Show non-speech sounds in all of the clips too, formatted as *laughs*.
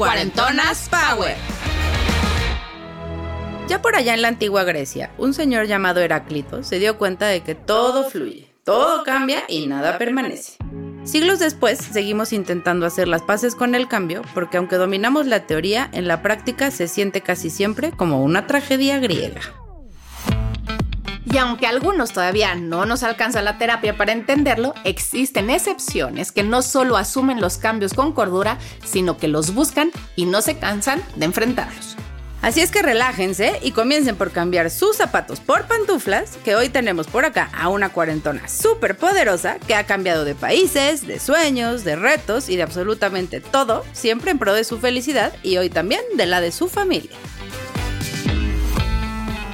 Cuarentonas Power. Ya por allá en la antigua Grecia, un señor llamado Heráclito se dio cuenta de que todo fluye, todo cambia y nada permanece. Siglos después, seguimos intentando hacer las paces con el cambio, porque aunque dominamos la teoría, en la práctica se siente casi siempre como una tragedia griega. Y aunque a algunos todavía no nos alcanza la terapia para entenderlo, existen excepciones que no solo asumen los cambios con cordura, sino que los buscan y no se cansan de enfrentarlos. Así es que relájense y comiencen por cambiar sus zapatos por pantuflas, que hoy tenemos por acá a una cuarentona súper poderosa que ha cambiado de países, de sueños, de retos y de absolutamente todo, siempre en pro de su felicidad y hoy también de la de su familia.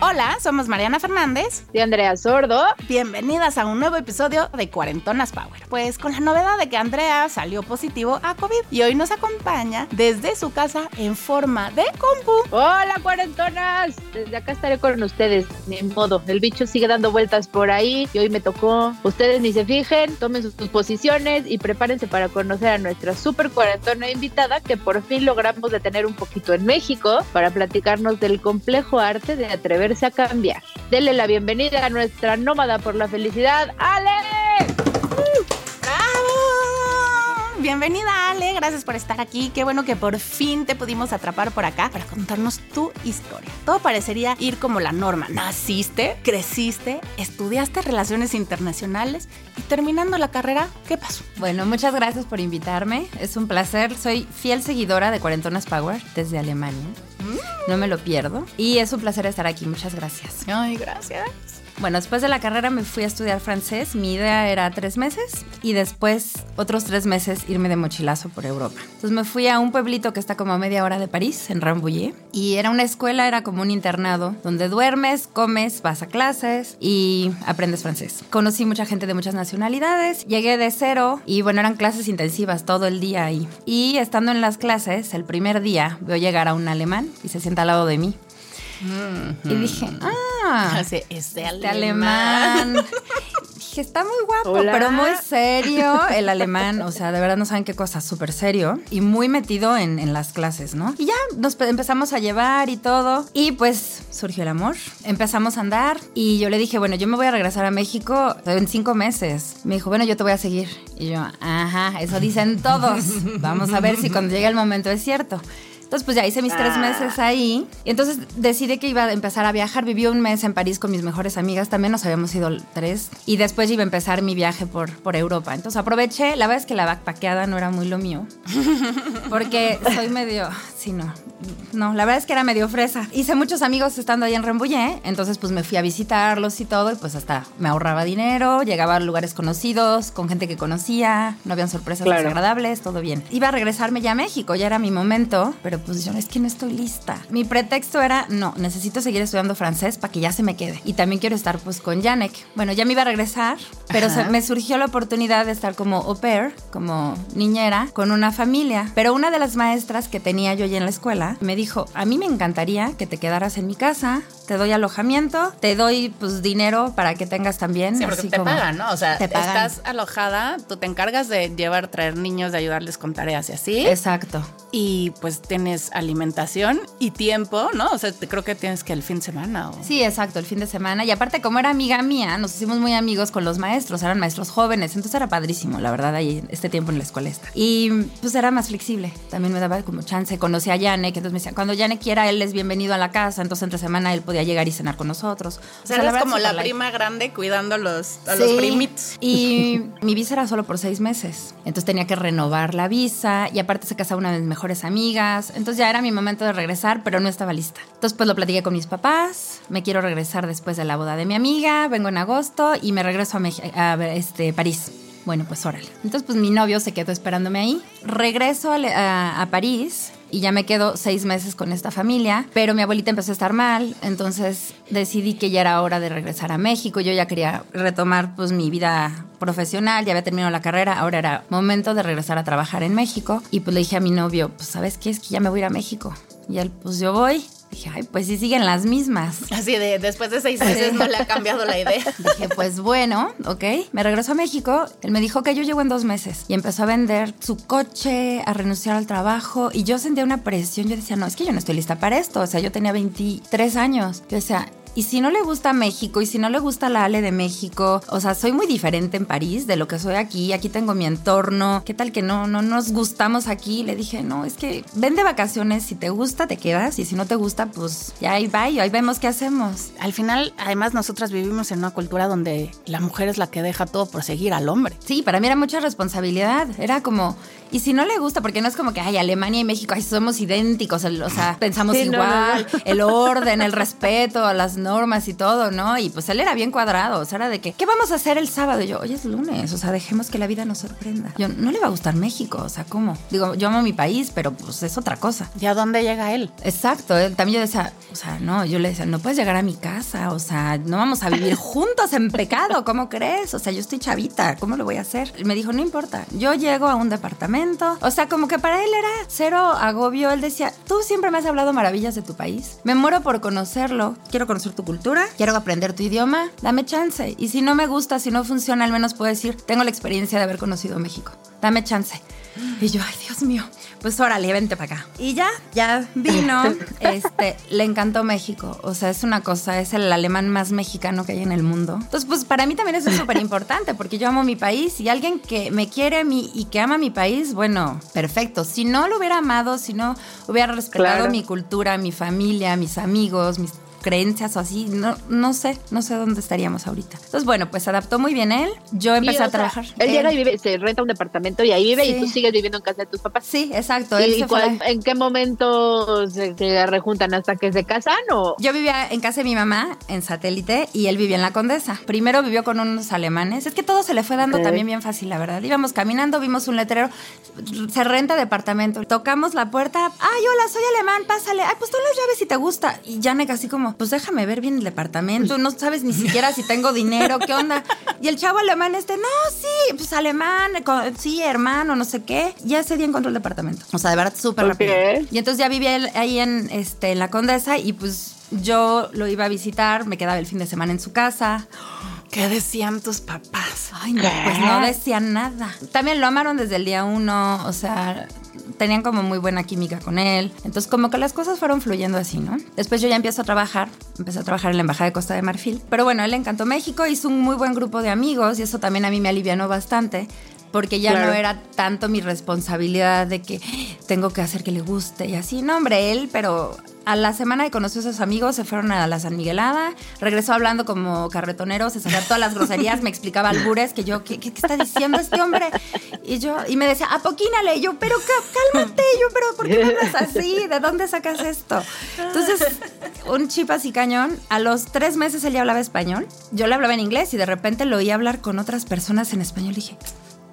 Hola, somos Mariana Fernández. de Andrea Sordo. Bienvenidas a un nuevo episodio de Cuarentonas Power. Pues con la novedad de que Andrea salió positivo a COVID y hoy nos acompaña desde su casa en forma de compu. Hola, cuarentonas. Desde acá estaré con ustedes. Ni modo, el bicho sigue dando vueltas por ahí y hoy me tocó. Ustedes ni se fijen, tomen sus, sus posiciones y prepárense para conocer a nuestra super cuarentona invitada que por fin logramos detener un poquito en México para platicarnos del complejo arte de atreverse a cambiar. Denle la bienvenida a nuestra nómada por la felicidad, Ale. Bienvenida Ale, gracias por estar aquí. Qué bueno que por fin te pudimos atrapar por acá para contarnos tu historia. Todo parecería ir como la norma. Naciste, creciste, estudiaste relaciones internacionales y terminando la carrera, ¿qué pasó? Bueno, muchas gracias por invitarme. Es un placer. Soy fiel seguidora de Cuarentonas Power desde Alemania. No me lo pierdo. Y es un placer estar aquí. Muchas gracias. Ay, gracias. Bueno, después de la carrera me fui a estudiar francés. Mi idea era tres meses y después otros tres meses irme de mochilazo por Europa. Entonces me fui a un pueblito que está como a media hora de París, en Rambouillet. Y era una escuela, era como un internado, donde duermes, comes, vas a clases y aprendes francés. Conocí mucha gente de muchas nacionalidades. Llegué de cero y bueno, eran clases intensivas todo el día ahí. Y estando en las clases, el primer día veo llegar a un alemán y se sienta al lado de mí. Y dije, ah, *laughs* Hace este este alemán. *laughs* Dije, está muy guapo, Hola. pero muy serio el alemán. O sea, de verdad no saben qué cosa, súper serio y muy metido en, en las clases, ¿no? Y ya nos pe- empezamos a llevar y todo. Y pues surgió el amor. Empezamos a andar y yo le dije, bueno, yo me voy a regresar a México en cinco meses. Me dijo, bueno, yo te voy a seguir. Y yo, ajá, eso dicen todos. *laughs* Vamos a ver si cuando llegue el momento es cierto. Entonces, pues ya hice mis tres meses ahí. Y entonces decidí que iba a empezar a viajar. Viví un mes en París con mis mejores amigas. También nos habíamos ido tres. Y después iba a empezar mi viaje por, por Europa. Entonces aproveché. La verdad es que la backpackeada no era muy lo mío. *laughs* Porque soy medio... Sí, no. No, la verdad es que era medio fresa. Hice muchos amigos estando ahí en Rambouillet. Entonces, pues me fui a visitarlos y todo. Y pues hasta me ahorraba dinero. Llegaba a lugares conocidos, con gente que conocía. No habían sorpresas Claro. desagradables, todo bien. Iba a regresarme ya a México, ya era mi momento, pero pues yo es que no estoy lista. Mi pretexto era, no, necesito seguir estudiando francés para que ya se me quede. Y también quiero estar pues con Janek. Bueno, ya me iba a regresar, pero se- me surgió la oportunidad de estar como au pair, como niñera, con una familia. Pero una de las maestras que tenía yo ya en la escuela me dijo, a mí me encantaría que te quedaras en mi casa, te doy alojamiento, te doy pues dinero para que tengas también. Sí, porque así te como- pagan, ¿no? O sea, te pagan. estás alojada, tú te encargas de llevar, traer niños, de ayudarles con tareas y así. Exacto. Y pues tienes tienes alimentación y tiempo, ¿no? O sea, te- creo que tienes que el fin de semana. O... Sí, exacto, el fin de semana. Y aparte, como era amiga mía, nos hicimos muy amigos con los maestros, eran maestros jóvenes, entonces era padrísimo, la verdad, ahí este tiempo en la escuela. Y pues era más flexible, también me daba como chance. Conocí a Yanek, entonces me decía, cuando Yanek quiera, él es bienvenido a la casa, entonces entre semana él podía llegar y cenar con nosotros. O sea, eres verdad, como la prima grande cuidando a los, a los primitos. Y *laughs* mi visa era solo por seis meses. Entonces tenía que renovar la visa y aparte se casaba una de mis mejores amigas. Entonces ya era mi momento de regresar, pero no estaba lista. Entonces pues lo platiqué con mis papás. Me quiero regresar después de la boda de mi amiga. Vengo en agosto y me regreso a, Meji- a este, París. Bueno, pues órale. Entonces, pues mi novio se quedó esperándome ahí. Regreso a, a- a París y ya me quedo seis meses con esta familia, pero mi abuelita empezó a estar mal, entonces decidí que ya era hora de regresar a México. Yo ya quería retomar pues mi vida profesional, ya había terminado la carrera, ahora era momento de regresar a trabajar en México. Y pues le dije a mi novio, pues sabes qué, es que ya me voy a ir a México. Y él, pues yo voy. Dije, ay, pues sí siguen las mismas. Así de, después de seis meses no le ha cambiado la idea. *laughs* Dije, pues bueno, ok. Me regresó a México. Él me dijo que yo llego en dos meses. Y empezó a vender su coche, a renunciar al trabajo. Y yo sentía una presión. Yo decía, no, es que yo no estoy lista para esto. O sea, yo tenía 23 años. Yo decía, y si no le gusta México, y si no le gusta la Ale de México, o sea, soy muy diferente en París de lo que soy aquí. Aquí tengo mi entorno. ¿Qué tal que no, no nos gustamos aquí? Le dije, no, es que ven de vacaciones. Si te gusta, te quedas. Y si no te gusta, pues ya ahí va. Ahí vemos qué hacemos. Al final, además, nosotras vivimos en una cultura donde la mujer es la que deja todo por seguir al hombre. Sí, para mí era mucha responsabilidad. Era como, y si no le gusta, porque no es como que, ay, Alemania y México, ay, somos idénticos, o sea, pensamos Sí, no, igual, no, el orden, el respeto, las normas y todo, ¿no? Y pues él era bien cuadrado, o sea, era de que, ¿qué vamos a hacer el sábado? Y yo, hoy es lunes, o sea, dejemos que la vida nos sorprenda. Yo, no le va a gustar México, o sea, ¿cómo? Digo, yo amo mi país, pero pues es otra cosa. ¿Y a dónde llega él? Exacto, él también yo decía, o sea, no, yo le decía, no puedes llegar a mi casa, o sea, no vamos a vivir *laughs* juntos en pecado, ¿cómo crees? O sea, yo estoy chavita, ¿cómo lo voy a hacer? Él me dijo, no importa, yo llego a un departamento, o sea, como que para él era cero agobio, él decía, tú siempre me has hablado maravillas de tu país, me muero por conocerlo, quiero conocer tu cultura, quiero aprender tu idioma, dame chance, y si no me gusta, si no funciona, al menos puedo decir, tengo la experiencia de haber conocido México, dame chance. *gasps* Y yo, ay, Dios mío, pues órale, vente para acá. Y ya, ya vino, *laughs* este, le encantó México. O sea, es una cosa, es el alemán más mexicano que hay en el mundo. Entonces, pues para mí también eso es súper importante, porque yo amo mi país y alguien que me quiere a mí y que ama mi país, bueno, perfecto. Si no lo hubiera amado, si no hubiera respetado Claro. mi cultura, mi familia, mis amigos, mis creencias o así, no, no sé, no sé dónde estaríamos ahorita. Entonces, bueno, pues se adaptó muy bien él. Yo empecé a sea, trabajar. Él Eh, llega y vive, se renta un departamento y ahí vive Sí. y tú sigues viviendo en casa de tus papás. Sí, exacto. Él ¿Y cuál- en qué momento se, se rejuntan hasta que se casan o Yo vivía en casa de mi mamá, en satélite, y él vivía en la Condesa. Primero vivió con unos alemanes. Es que todo se le fue dando también bien fácil, la verdad. Íbamos caminando, vimos un letrero, se renta departamento. Tocamos la puerta. Ay, hola, soy alemán, pásale. Ay, pues tú las llaves si te gusta. Y Janek así como, pues déjame ver bien el departamento. No sabes ni siquiera si tengo dinero, qué onda. *laughs* Y el chavo alemán este, no, sí, pues alemán, sí, hermano, no sé qué. Ya ese día encontró el departamento. O sea, de verdad, súper Ok. rápido. Y entonces ya vivía ahí en, este, en la Condesa y pues yo lo iba a visitar, me quedaba el fin de semana en su casa. ¿Qué decían tus papás? Ay, no, pues no decían nada. También lo amaron desde el día uno, o sea, tenían como muy buena química con él. Entonces como que las cosas fueron fluyendo así, ¿no? Después yo ya empiezo a trabajar, empecé a trabajar en la Embajada de Costa de Marfil. Pero bueno, él encantó México, hizo un muy buen grupo de amigos y eso también a mí me alivianó bastante. Porque ya Claro. no era tanto mi responsabilidad de que tengo que hacer que le guste y así. No, hombre, él, pero a la semana de conoció a sus amigos, se fueron a la San Miguelada, regresó hablando como carretonero, se sacaba todas las groserías, me explicaba albures, que yo, ¿qué, qué, qué está diciendo este hombre? Y yo, y me decía, apoquínale, y yo, pero cá- cálmate, y yo, pero ¿por qué me hablas así? ¿De dónde sacas esto? Entonces, un chip así cañón, a los tres meses él ya hablaba español, yo le hablaba en inglés y de repente lo oí hablar con otras personas en español y dije,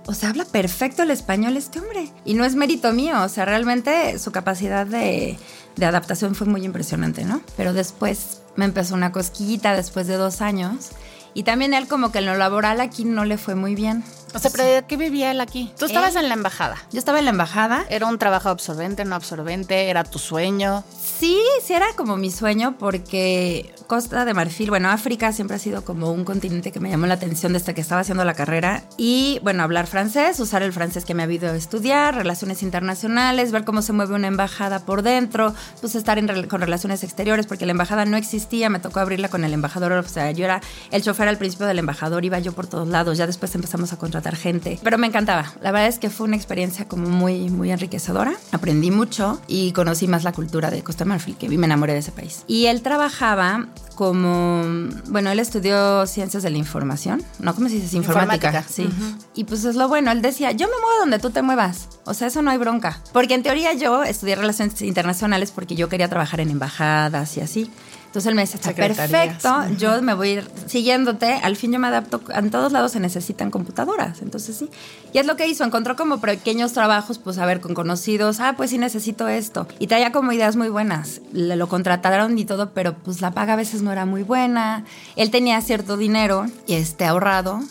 o sea, habla perfecto el español este hombre. Y no es mérito mío, o sea, realmente su capacidad de, adaptación fue muy impresionante, ¿no? Pero después me empezó una cosquillita después de dos años. Y también él como que en lo laboral aquí no le fue muy bien. O sea, pero ¿de qué vivía él aquí? Tú estabas en la embajada. Yo estaba en la embajada. ¿Era un trabajo absorbente, no absorbente? ¿Era tu sueño? Sí, sí era como mi sueño porque Costa de Marfil, bueno, África siempre ha sido como un continente que me llamó la atención desde que estaba haciendo la carrera. Y bueno, hablar francés, usar el francés que me ha habido estudiar, relaciones internacionales, ver cómo se mueve una embajada por dentro, pues estar en, con relaciones exteriores, porque la embajada no existía, me tocó abrirla con el embajador, o sea, yo era el chofer al principio del embajador, iba yo por todos lados, ya después empezamos a contratar gente, pero me encantaba. La verdad es que fue una experiencia como muy, muy enriquecedora. Aprendí mucho y conocí más la cultura de Costa Marfil, que vi, me enamoré de ese país. Y él trabajaba como, bueno, él estudió ciencias de la información, ¿no? ¿Cómo se dice? Informática. Informática. Sí. Y pues es lo bueno, él decía, yo me muevo donde tú te muevas. O sea, eso no hay bronca. Porque en teoría yo estudié relaciones internacionales porque yo quería trabajar en embajadas y así. Entonces él me está Secretarías. perfecto, yo me voy a ir siguiéndote, al fin yo me adapto, en todos lados se necesitan computadoras, entonces sí. Y es lo que hizo, encontró como pequeños trabajos, pues a ver, con conocidos, ah, pues sí necesito esto. Y traía como ideas muy buenas, le lo contrataron y todo, pero pues la paga a veces no era muy buena. Él tenía cierto dinero y este ahorrado,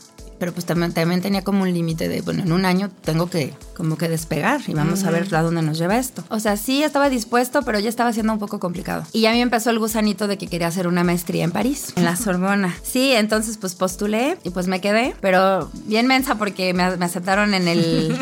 pero pues también, también tenía como un límite de, bueno, en un año tengo que como que despegar y vamos a ver a dónde nos lleva esto. O sea, sí estaba dispuesto, pero ya estaba siendo un poco complicado. Y ya a mí empezó el gusanito de que quería hacer una maestría en París, en la *laughs* Sorbona. Sí, entonces pues postulé y pues me quedé, pero bien mensa porque me, me aceptaron en el,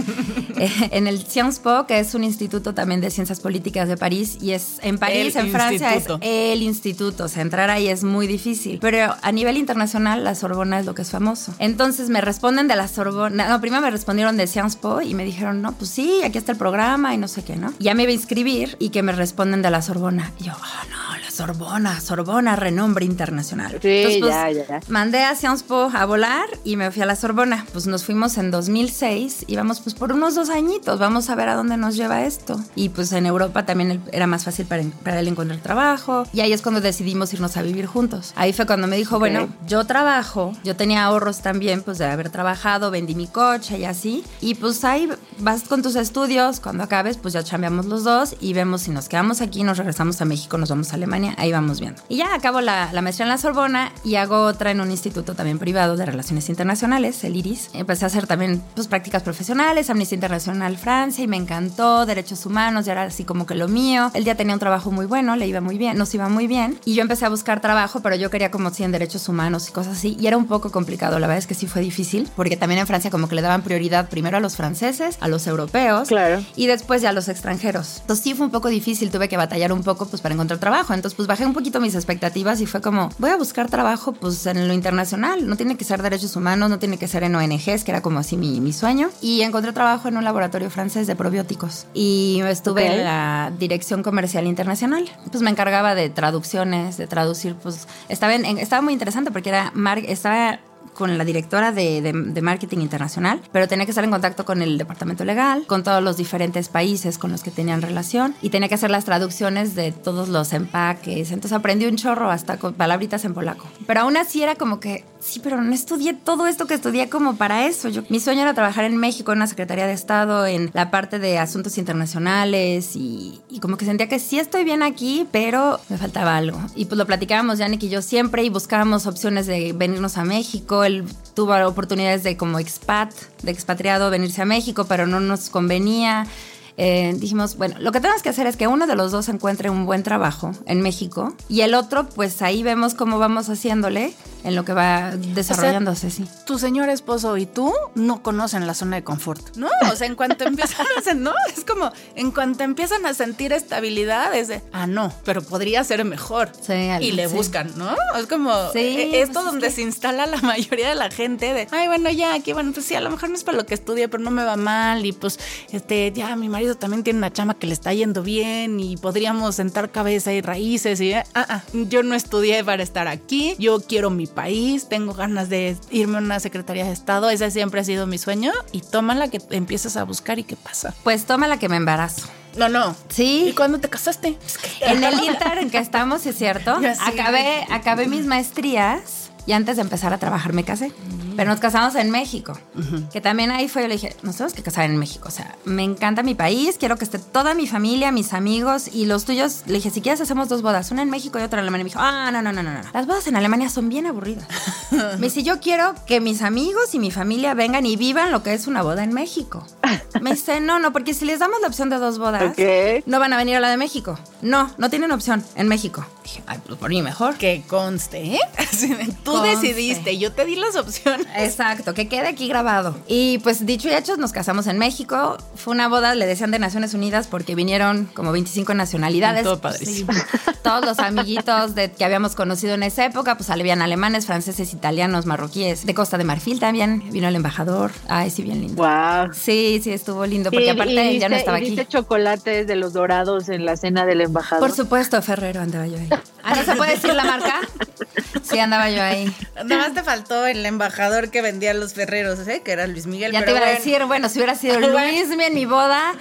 *laughs* en el Sciences Po, que es un instituto también de ciencias políticas de París y es en París, El en Francia, instituto. es el instituto. O sea, entrar ahí es muy difícil. Pero a nivel internacional, la Sorbona es lo que es famoso. Entonces me responden de la Sorbona. No, primero me respondieron de Sciences Po y me dijeron, no, pues sí, aquí está el programa y no sé qué, ¿no? Ya me iba a inscribir y que me responden de la Sorbona. Y yo, ah, no, la Sorbona, Sorbona, renombre internacional. Sí, Entonces, pues, ya, ya. Mandé a Sciences Po a volar y me fui a la Sorbona. Pues nos fuimos en 2006 y vamos pues por unos dos añitos. Vamos a ver a dónde nos lleva esto. Y pues en Europa también era más fácil para, para él encontrar trabajo. Y ahí es cuando decidimos irnos a vivir juntos. Ahí fue cuando me dijo, bueno, yo trabajo, yo tenía ahorros también pues de haber trabajado, vendí mi coche y así. Y pues ahí vas con tus estudios, cuando acabes pues ya chambeamos los dos y vemos si nos quedamos aquí, nos regresamos a México, nos vamos a Alemania, ahí vamos viendo. Y ya acabo la, la maestría en la Sorbona y hago otra en un instituto también privado de relaciones internacionales, el IRIS. Empecé a hacer también pues prácticas profesionales, Amnistía Internacional Francia y me encantó, derechos humanos, ya era así como que lo mío. Él ya tenía un trabajo muy bueno, le iba muy bien, nos iba muy bien. Y yo empecé a buscar trabajo, pero yo quería como sí en derechos humanos y cosas así. Y era un poco complicado, la verdad es que sí fue difícil, porque también en Francia como que le daban prioridad primero a los franceses, a los europeos Claro. y después ya a los extranjeros. Entonces sí fue un poco difícil, tuve que batallar un poco pues para encontrar trabajo. Entonces pues bajé un poquito mis expectativas y fue como, voy a buscar trabajo pues en lo internacional, no tiene que ser derechos humanos, no tiene que ser en ONGs, que era como así mi, mi sueño. Y encontré trabajo en un laboratorio francés de probióticos y estuve Ok. en la dirección comercial internacional. Pues me encargaba de traducciones, de traducir, pues estaba, en- estaba muy interesante porque era, estaba con la directora de, de- de marketing internacional, pero tenía que estar en contacto con el departamento legal, con todos los diferentes países con los que tenían relación y tenía que hacer las traducciones de todos los empaques. Entonces aprendí un chorro hasta con palabritas en polaco. Pero aún así era como que, sí, pero no estudié todo esto que estudié como para eso. Yo, mi sueño era trabajar en México, en una Secretaría de Estado, en la parte de asuntos internacionales y, y como que sentía que sí estoy bien aquí, pero me faltaba algo. Y pues lo platicábamos Yannick y yo siempre y buscábamos opciones de venirnos a México. Tuvo oportunidades de como expat, de expatriado, venirse a México, pero no nos convenía. Eh, dijimos, bueno, lo que tenemos que hacer es que uno de los dos encuentre un buen trabajo en México y el otro, pues ahí vemos cómo vamos haciéndole en lo que va desarrollándose, sí. Tu señor esposo y tú no conocen la zona de confort. No, o sea, en cuanto empiezan a sentir, no, es como, en cuanto empiezan a sentir estabilidad, es de, ah, no, pero podría ser mejor. Sí, algo, y le sí. buscan, ¿no? Es como Sí, eh, esto pues es donde que- se instala la mayoría de la gente de, ay, bueno, ya, aquí, bueno, pues sí, a lo mejor no es para lo que estudié, pero no me va mal y pues, este, ya, mi marido también tiene una chama que le está yendo bien y podríamos sentar cabeza y raíces y, eh, ah, ah, yo no estudié para estar aquí, yo quiero mi país, tengo ganas de irme a una secretaría de Estado, ese siempre ha sido mi sueño y tómala que empiezas a buscar y qué pasa. Pues toma la que me embarazo. No, no. ¿Y Sí. cuándo te casaste? En el inter en que estamos, es cierto, *laughs* acabé, acabé mis maestrías y antes de empezar a trabajar me casé. Pero nos casamos en México. Que también ahí fue, yo le dije, nos tenemos que casar en México. O sea, me encanta mi país, quiero que esté toda mi familia, mis amigos y los tuyos. Le dije, si quieres hacemos dos bodas, una en México y otra en Alemania. Y me dijo, ah, no, no, no, no, no. Las bodas en Alemania son bien aburridas. *laughs* me dice, yo quiero que mis amigos y mi familia vengan y vivan lo que es una boda en México. *laughs* Me dice, no, no, porque si les damos la opción de dos bodas, Ok. no van a venir a la de México. No, no tienen opción en México. Dije, ay, pues por mí mejor. Que conste, ¿eh? Así de, *laughs* Tú Conste. decidiste, yo te di las opciones. Exacto, que quede aquí grabado. Y pues dicho y hecho, nos casamos en México. Fue una boda, le decían de Naciones Unidas porque vinieron como 25 nacionalidades. Todo padrísimo. Sí. Todos los amiguitos de, que habíamos conocido en esa época, pues habían alemanes, franceses, italianos, marroquíes, de Costa de Marfil también. Vino el embajador. Ay, sí, bien lindo. Wow. Sí, sí, estuvo lindo porque aparte ya no estaba y aquí. chocolates de los dorados en la cena del embajador. Por supuesto, Ferrero andaba yo ahí. *laughs* Ah, ¿no se puede decir la marca? Sí, andaba yo ahí. Nada más te faltó el embajador que vendía los ferreros, ¿eh? Que era Luis Miguel. Ya te pero iba a bueno, decir, bueno, si hubiera sido. *laughs* Luis en mi boda,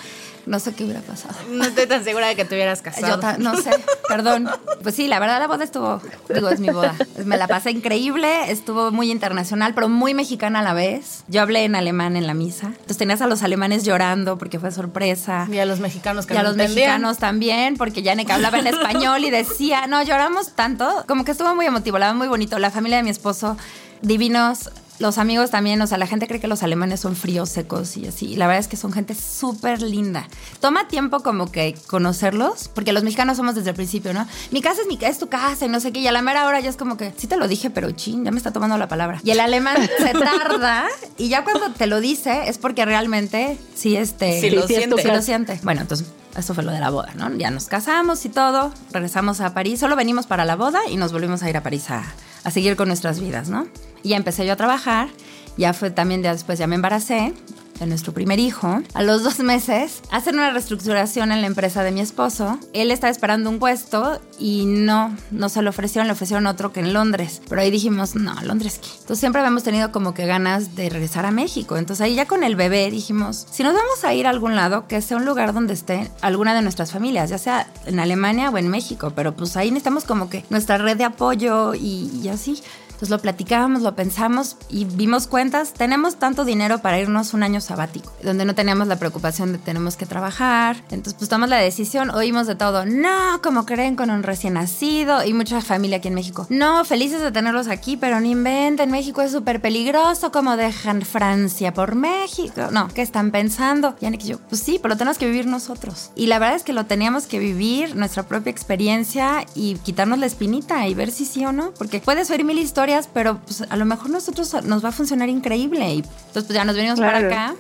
no sé qué hubiera pasado. No estoy tan segura de que te hubieras casado. Yo no sé, perdón. Pues sí, la verdad la boda estuvo, digo, es mi boda. Me la pasé increíble, estuvo muy internacional, pero muy mexicana a la vez. Yo hablé en alemán en la misa. Entonces tenías a los alemanes llorando porque fue sorpresa. Y a los mexicanos que Y a no los entendían. mexicanos también, porque Janek hablaba en español y decía, no, lloramos tanto, como que estuvo muy emotivo, la muy bonito. La familia de mi esposo, divinos. Los amigos también, o sea, la gente cree que los alemanes son fríos, secos y así. Y la verdad es que son gente súper linda. Toma tiempo como que conocerlos, porque los mexicanos somos desde el principio, ¿no? Mi casa es, mi, es tu casa y no sé qué. Y a la mera hora ya es como que, sí te lo dije, pero chin, ya me está tomando la palabra. Y el alemán *laughs* se tarda y ya cuando te lo dice es porque realmente sí, este... Sí lo Sí, siente. Sí lo siente. Bueno, entonces eso fue lo de la boda, ¿no? Ya nos casamos y todo, regresamos a París, solo venimos para la boda y nos volvimos a ir a París a, a seguir con nuestras vidas, ¿no? Y ya empecé yo a trabajar, ya fue también, después ya me embaracé de nuestro primer hijo. A los dos meses hacen una reestructuración en la empresa de mi esposo. Él estaba esperando un puesto y no, no se lo ofrecieron, le ofrecieron otro que en Londres. Pero ahí dijimos, no, Londres qué. Entonces siempre habíamos tenido como que ganas de regresar a México. Entonces ahí ya con el bebé dijimos, si nos vamos a ir a algún lado, que sea un lugar donde esté alguna de nuestras familias, ya sea en Alemania o en México. Pero pues ahí necesitamos como que nuestra red de apoyo y, y así. Entonces lo platicábamos, lo pensamos y vimos cuentas. Tenemos tanto dinero para irnos un año sabático, donde no teníamos la preocupación de tenemos que trabajar. Entonces pues tomamos la decisión, oímos de todo. No, como creen con un recién nacido y mucha familia aquí en México. No, felices de tenerlos aquí, pero no inventen. México es súper peligroso. como dejan Francia por México? No, ¿qué están pensando? Y Anik y yo, pues sí, pero lo tenemos que vivir nosotros. Y la verdad es que lo teníamos que vivir, nuestra propia experiencia y quitarnos la espinita y ver si sí o no. Porque puedes oír mil historias, pero pues, a lo mejor nosotros nos va a funcionar increíble. Y entonces pues ya nos venimos Claro. para acá.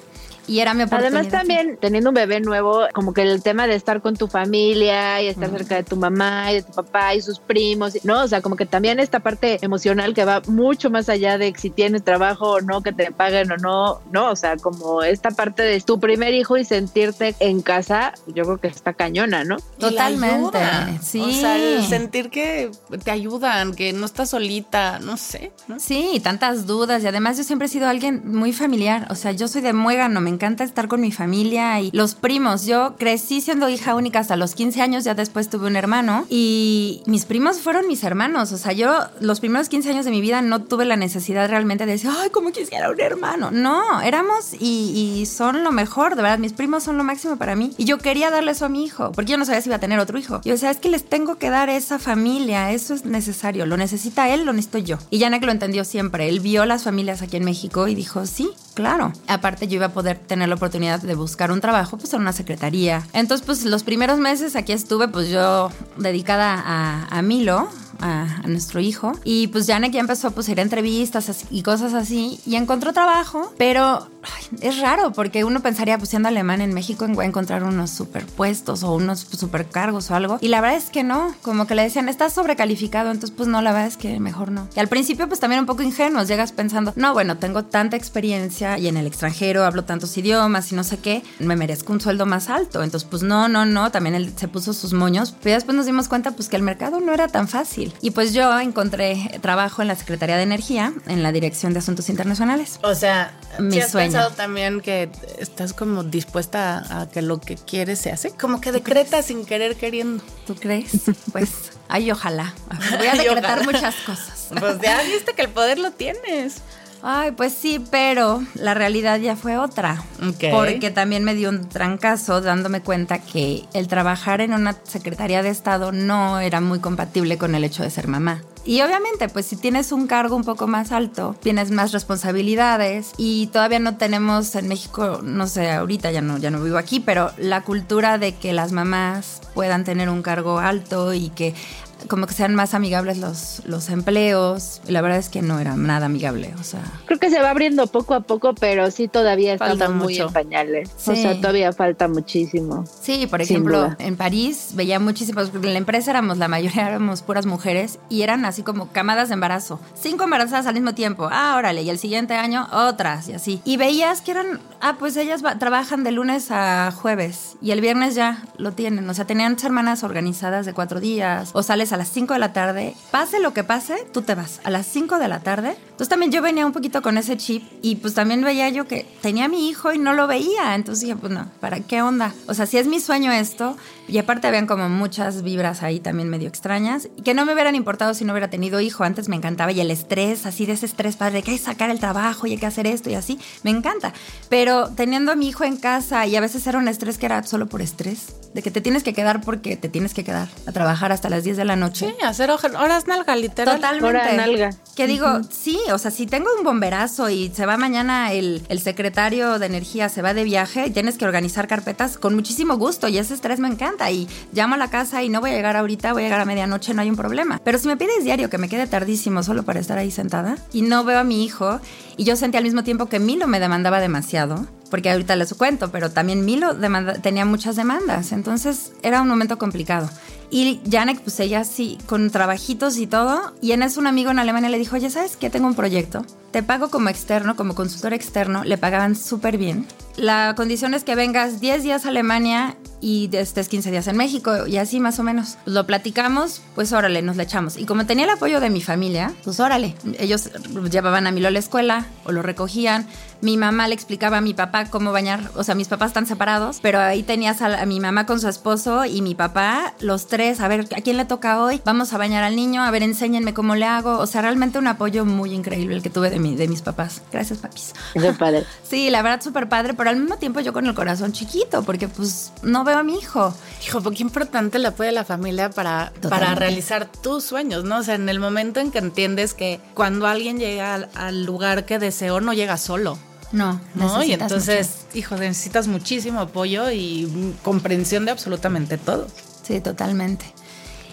Y era mi oportunidad. Además también teniendo un bebé nuevo, como que el tema de estar con tu familia y estar cerca de tu mamá y de tu papá y sus primos, ¿no? O sea, como que también esta parte emocional que va mucho más allá de si tienes trabajo o no, que te paguen o no, ¿no? O sea, como esta parte de tu primer hijo y sentirte en casa, yo creo que está cañona, ¿no? Totalmente, sí. O sea, el sentir que te ayudan, que no estás solita, no sé. ¿no? Sí, tantas dudas. Y además yo siempre he sido alguien muy familiar. O sea, yo soy de muégano, me encanta estar con mi familia y los primos. Yo crecí siendo hija única hasta los 15 años, ya después tuve un hermano. Y mis primos fueron mis hermanos. O sea, yo los primeros 15 años de mi vida no tuve la necesidad realmente de decir, ay, como quisiera un hermano. No, éramos y, y son lo mejor, de verdad. Mis primos son lo máximo para mí. Y yo quería darle eso a mi hijo, porque yo no sabía si iba a tener otro hijo. Yo decía, es que les tengo que dar esa familia, eso es necesario. Lo necesita él, lo necesito yo. Y Janek lo entendió siempre. Él vio las familias aquí en México y dijo, sí, claro. Aparte, yo iba a poder tener la oportunidad de buscar un trabajo, pues en una secretaría. Entonces, pues los primeros meses aquí estuve, pues yo dedicada a, a Milo. A, a nuestro hijo. Y pues Janek ya empezó pues, a ir a entrevistas y cosas así y encontró trabajo pero ay, es raro porque uno pensaría pues siendo alemán en México va a encontrar unos superpuestos o unos supercargos o algo. Y la verdad es que no como que le decían estás sobrecalificado entonces pues no la verdad es que mejor no. Y al principio pues también un poco ingenuos llegas pensando no bueno tengo tanta experiencia y en el extranjero hablo tantos idiomas y no sé qué me merezco un sueldo más alto entonces pues no no no también él se puso sus moños pero después nos dimos cuenta pues que el mercado no era tan fácil y pues yo encontré trabajo en la Secretaría de Energía en la Dirección de Asuntos Internacionales O sea, Mi ¿sí has sueño. pensado también que estás como dispuesta a, a que lo que quieres se hace? Como que decretas sin querer queriendo. ¿Tú crees? *laughs* Pues, ay, ojalá. *laughs* Voy a decretar muchas cosas. Pues ya viste que el poder lo tienes. Ay, pues sí, pero la realidad ya fue otra. Porque también me dio un trancazo dándome cuenta que el trabajar en una Secretaría de Estado no era muy compatible con el hecho de ser mamá. Y obviamente, pues si tienes un cargo un poco más alto, tienes más responsabilidades y todavía no tenemos en México, no sé, ahorita ya no, ya no vivo aquí, pero la cultura de que las mamás puedan tener un cargo alto y que como que sean más amigables los, los empleos. Y la verdad es que no era nada amigable, o sea... Creo que se va abriendo poco a poco, pero sí todavía Falta estamos muy en pañales. O Sí. sea, todavía falta muchísimo. Sí, por ejemplo, duda. en París veía muchísimos, en la empresa éramos, la mayoría *laughs* éramos puras mujeres y eran así como camadas de embarazo. Cinco embarazadas al mismo tiempo, ah, órale, y el siguiente año otras y así. Y veías que eran, ah, pues ellas va- trabajan de lunes a jueves y el viernes ya lo tienen. O sea, tenían semanas organizadas de cuatro días o sales a las cinco de la tarde. Pase lo que pase, tú te vas a las cinco de la tarde. Entonces también yo venía un poquito con ese chip y pues también veía yo que tenía a mi hijo y no lo veía. Entonces dije, pues no, ¿para qué onda? O sea, si es mi sueño esto, y aparte habían como muchas vibras ahí también medio extrañas, que no me hubieran importado si no hubiera tenido hijo. Antes me encantaba y el estrés, así de ese estrés padre, de que hay que sacar el trabajo y hay que hacer esto y así, me encanta. Pero teniendo a mi hijo en casa y a veces era un estrés que era solo por estrés, de que te tienes que quedar porque te tienes que quedar a trabajar hasta las 10 de la noche. Sí, hacer horas nalga, literal. Totalmente. Hora nalga. Que digo, sí, o sea, si tengo un bomberazo y se va mañana el, el secretario de energía, se va de viaje y tienes que organizar carpetas, con muchísimo gusto y ese estrés me encanta. Y llamo a la casa y no voy a llegar ahorita, voy a llegar a medianoche, no hay un problema. Pero si me pides diario que me quede tardísimo solo para estar ahí sentada y no veo a mi hijo y yo sentí al mismo tiempo que Milo me demandaba demasiado, porque ahorita les cuento, pero también Milo demanda- tenía muchas demandas, entonces era un momento complicado. Y Janek, pues ella sí, con trabajitos y todo. Y en eso un amigo en Alemania le dijo, oye, ¿sabes qué? Tengo un proyecto. Te pago como externo, como consultor externo. Le pagaban súper bien. La condición es que vengas 10 días a Alemania y estés 15 días en México y así más o menos. Lo platicamos, pues órale, nos le echamos. Y como tenía el apoyo de mi familia, pues órale. Ellos llevaban a Milo a la escuela o lo recogían. Mi mamá le explicaba a mi papá cómo bañar, o sea, mis papás están separados, pero ahí tenías a, a mi mamá con su esposo y mi papá, los tres, a ver, ¿a quién le toca hoy? Vamos a bañar al niño, a ver, enséñenme cómo le hago. O sea, realmente un apoyo muy increíble el que tuve de, mi, de mis papás. Gracias, papis. Qué padre. *laughs* Sí, la verdad, súper padre, pero al mismo tiempo yo con el corazón chiquito, porque pues no veo a mi hijo. Hijo, porque qué importante el apoyo de la familia para, para realizar tus sueños, ¿no? O sea, en el momento en que entiendes que cuando alguien llega al, al lugar que deseó, no llega solo, No, ¿no? Y entonces, hijo, necesitas muchísimo apoyo y comprensión de absolutamente todo. Sí, totalmente.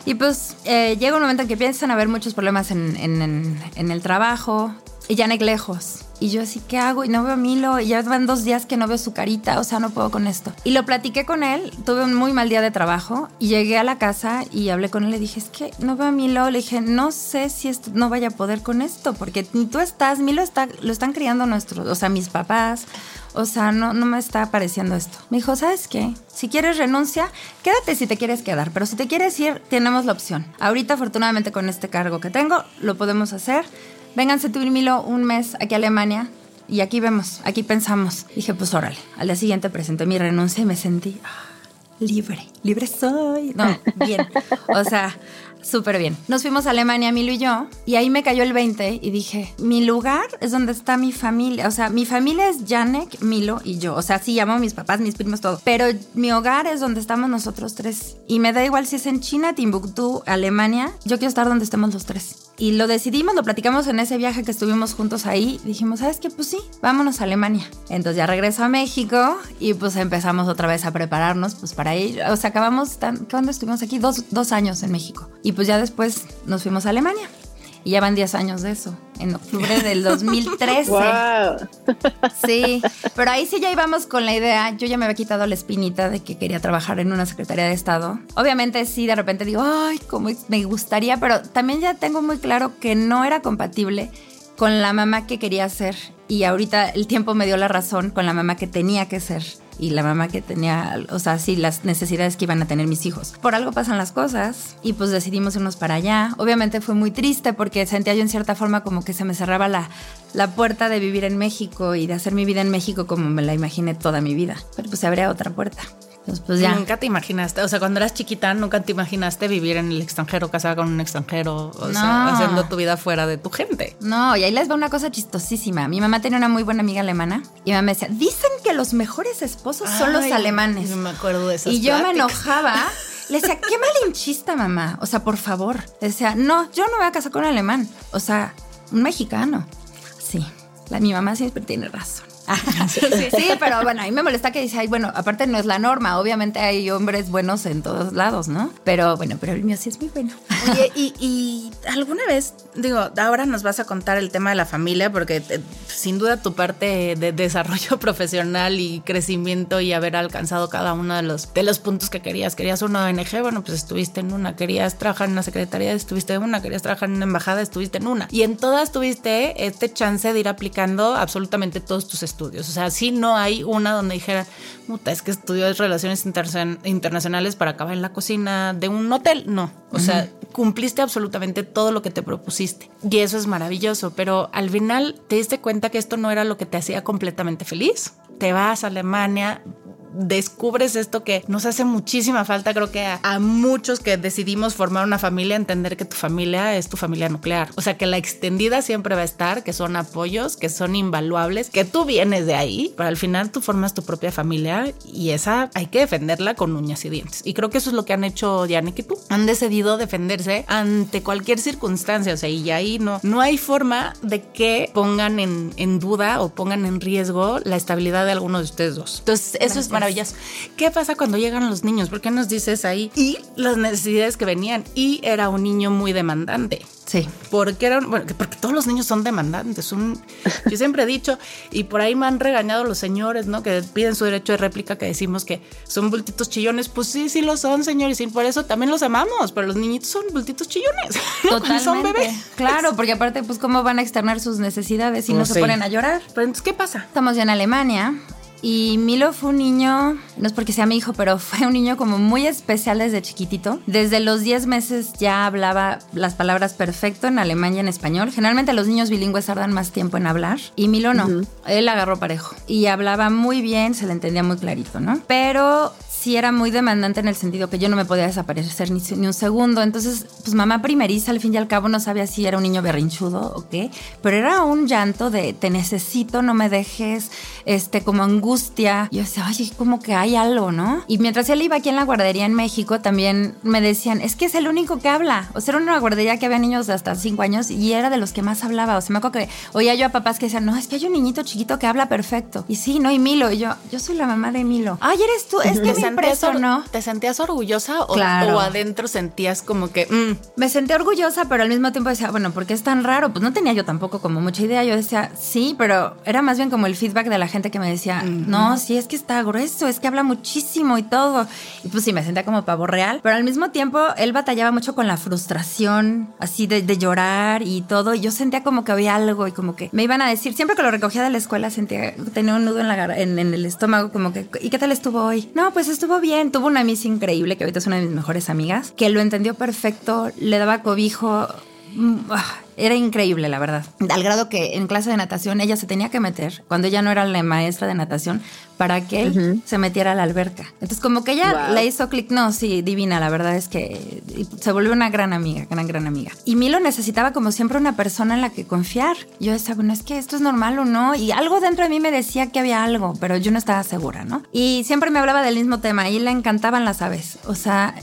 Y pues eh, llega un momento en que a haber muchos problemas en, en- en- en el trabajo Janek lejos. Y yo así, ¿qué hago? Y no veo a Milo y ya van dos días que no veo su carita, o sea, no puedo con esto. Y lo platiqué con él, tuve un muy mal día de trabajo y llegué a la casa y hablé con él, le dije, es que no veo a Milo, le dije, no sé si esto, no vaya a poder con esto, porque ni tú estás, Milo está, lo están criando nuestros, o sea, mis papás, o sea, no, no me está pareciendo esto. Me dijo, ¿sabes qué? Si quieres renuncia, quédate si te quieres quedar, pero si te quieres ir, tenemos la opción. Ahorita, afortunadamente, con este cargo que tengo, lo podemos hacer. Vénganse tú y Milo un mes aquí a Alemania y aquí vemos, aquí pensamos. Dije, pues órale. Al día siguiente presenté mi renuncia y me sentí ah, libre, libre soy. No, bien. O sea, súper bien. Nos fuimos a Alemania, Milo y yo, y ahí me cayó el 20 y dije, mi lugar es donde está mi familia. O sea, mi familia es Janek, Milo y yo. O sea, sí llamo a mis papás, mis primos, todo. Pero mi hogar es donde estamos nosotros tres. Y me da igual si es en China, Timbuktu, Alemania. Yo quiero estar donde estemos los tres. Y lo decidimos, lo platicamos en ese viaje que estuvimos juntos ahí. Dijimos, ¿sabes qué? Pues sí, vámonos a Alemania. Entonces ya regreso a México y pues empezamos otra vez a prepararnos pues para ir. O sea, acabamos, tan, ¿cuándo estuvimos aquí? Dos, dos años en México. Y pues ya después nos fuimos a Alemania. Y ya van 10 años de eso, en octubre del 2013. ¡Wow! *laughs* Sí, pero ahí sí ya íbamos con la idea. Yo ya me había quitado la espinita de que quería trabajar en una Secretaría de Estado. Obviamente sí, de repente digo, ay, cómo me gustaría, pero también ya tengo muy claro que no era compatible con la mamá que quería ser. Y ahorita el tiempo me dio la razón con la mamá que tenía que ser. Y la mamá que tenía, o sea, sí, las necesidades que iban a tener mis hijos. Por algo pasan las cosas y pues decidimos irnos para allá. Obviamente fue muy triste porque sentía yo en cierta forma como que se me cerraba la, la puerta de vivir en México y de hacer mi vida en México como me la imaginé toda mi vida. Pero pues se abría otra puerta. Entonces, pues ya. Nunca te imaginaste, o sea, cuando eras chiquita, nunca te imaginaste vivir en el extranjero, casada con un extranjero, o sea, haciendo tu vida fuera de tu gente. No, y ahí les va una cosa chistosísima. Mi mamá tenía una muy buena amiga alemana y mi mamá me decía, dicen que los mejores esposos son los alemanes. No me acuerdo de esas Y yo me enojaba. *laughs* Le decía, qué malinchista, mamá. O sea, por favor. Le decía, no, yo no me voy a casar con un alemán. O sea, un mexicano. Sí, la, mi mamá siempre tiene razón. *laughs* sí, pero bueno, a mí me molesta que dice, ay, bueno, aparte no es la norma. Obviamente hay hombres buenos en todos lados, ¿no? Pero bueno, pero el mío sí es muy bueno. Oye, *laughs* y, y alguna vez, digo, ahora nos vas a contar el tema de la familia, porque eh, Sin duda tu parte de desarrollo *laughs* profesional y crecimiento y haber alcanzado cada uno de los, de los puntos que querías. Querías una ONG, bueno, pues estuviste en una. Querías trabajar en una secretaría, estuviste en una. Querías trabajar en una embajada, estuviste en una. Y en todas tuviste este chance de ir aplicando absolutamente todos tus estudios. O sea, sí no hay una donde dijera, puta, es que estudió relaciones interna- internacionales para acabar en la cocina de un hotel. No. O sea, cumpliste absolutamente todo lo que te propusiste. Y eso es maravilloso. Pero al final te diste cuenta que esto no era lo que te hacía completamente feliz. Te vas a Alemania, descubres esto que nos hace muchísima falta, creo que a, muchos que decidimos formar una familia, entender que tu familia es tu familia nuclear. O sea, que la extendida siempre va a estar, que son apoyos, que son invaluables, que tú vienes de ahí, pero al final tú formas tu propia familia y esa hay que defenderla con uñas y dientes. Y creo que eso es lo que han hecho Yannick y tú. Han decidido defenderse ante cualquier circunstancia. O sea, y ahí no, no hay forma de que pongan en, en duda o pongan en riesgo la estabilidad de alguno de ustedes dos. Entonces, eso es maravilloso. ¿Qué pasa cuando llegan los niños? ¿Por qué nos dices ahí? Y las necesidades que venían. Y era un niño muy demandante. Sí. Porque eran, bueno, porque todos los niños son demandantes. Son, yo siempre he dicho, y por ahí me han regañado los señores, ¿no? Que piden su derecho de réplica, que decimos que son bultitos chillones. Pues sí, sí lo son, señores, y por eso también los amamos. Pero los niñitos son bultitos chillones. *laughs* ¿no? Totalmente. Son bebés. Claro, porque aparte, pues, ¿cómo van a externar sus necesidades si no Pues se sí. ponen a llorar? Pero entonces, ¿qué pasa? Estamos ya en Alemania y Milo fue un niño, no es porque sea mi hijo, pero *laughs* fue un niño como muy especial desde chiquitito. Desde los 10 meses ya hablaba las palabras perfecto en alemán y en español. Generalmente los niños bilingües tardan más tiempo en hablar y Milo no. Él agarró parejo y hablaba muy bien, se le entendía muy clarito, ¿no? Pero sí era muy demandante en el sentido que yo no me podía desaparecer ni, ni un segundo. Entonces, pues mamá primeriza, al fin y al cabo, no sabía si era un niño berrinchudo o qué, pero era un llanto de te necesito, no me dejes, este, como angustia. Yo decía, oye, como que hay algo, ¿no? Y mientras él iba aquí en la guardería en México, también me decían, es que es el único que habla. O sea, era una guardería que había niños de hasta cinco años y era de los que más hablaba. O sea, me acuerdo que oía yo a papás que decían, no, es que hay un niñito chiquito que habla perfecto. Y sí, no, y Milo. Y yo, yo soy la mamá de Milo. Ay, eres tú, es que me impresionó. ¿Te sentías orgullosa o, Claro. o adentro sentías como que... mm, Me sentí orgullosa, pero al mismo tiempo decía, bueno, ¿por qué es tan raro? Pues no tenía yo tampoco como mucha idea. Yo decía, sí, pero era más bien como el feedback de la gente que me decía, no, sí, es que está grueso, es que habla muchísimo y todo. Y pues sí, me sentía como pavo real, pero al mismo tiempo él batallaba mucho con la frustración, así de, llorar y todo. Y yo sentía como que había algo y como que me iban a decir, siempre que lo recogía de la escuela sentía, tenía un nudo en, en, el estómago, como que, ¿y qué tal estuvo hoy? No, pues estuvo bien. Tuvo una miss increíble, que ahorita es una de mis mejores amigas, que lo entendió perfecto, le daba cobijo. Mm, ah, Era increíble, la verdad. Al grado que en clase de natación ella se tenía que meter, cuando ella no era la maestra de natación, para que él se metiera a la alberca. Entonces, como que ella Wow. le hizo clic, no, sí, divina, la verdad es que se volvió una gran amiga, gran, gran amiga. Y Milo necesitaba, como siempre, una persona en la que confiar. Yo decía, bueno, es que esto es normal o no. Y algo dentro de mí me decía que había algo, pero yo no estaba segura, ¿no? Y siempre me hablaba del mismo tema y le encantaban las aves. O sea,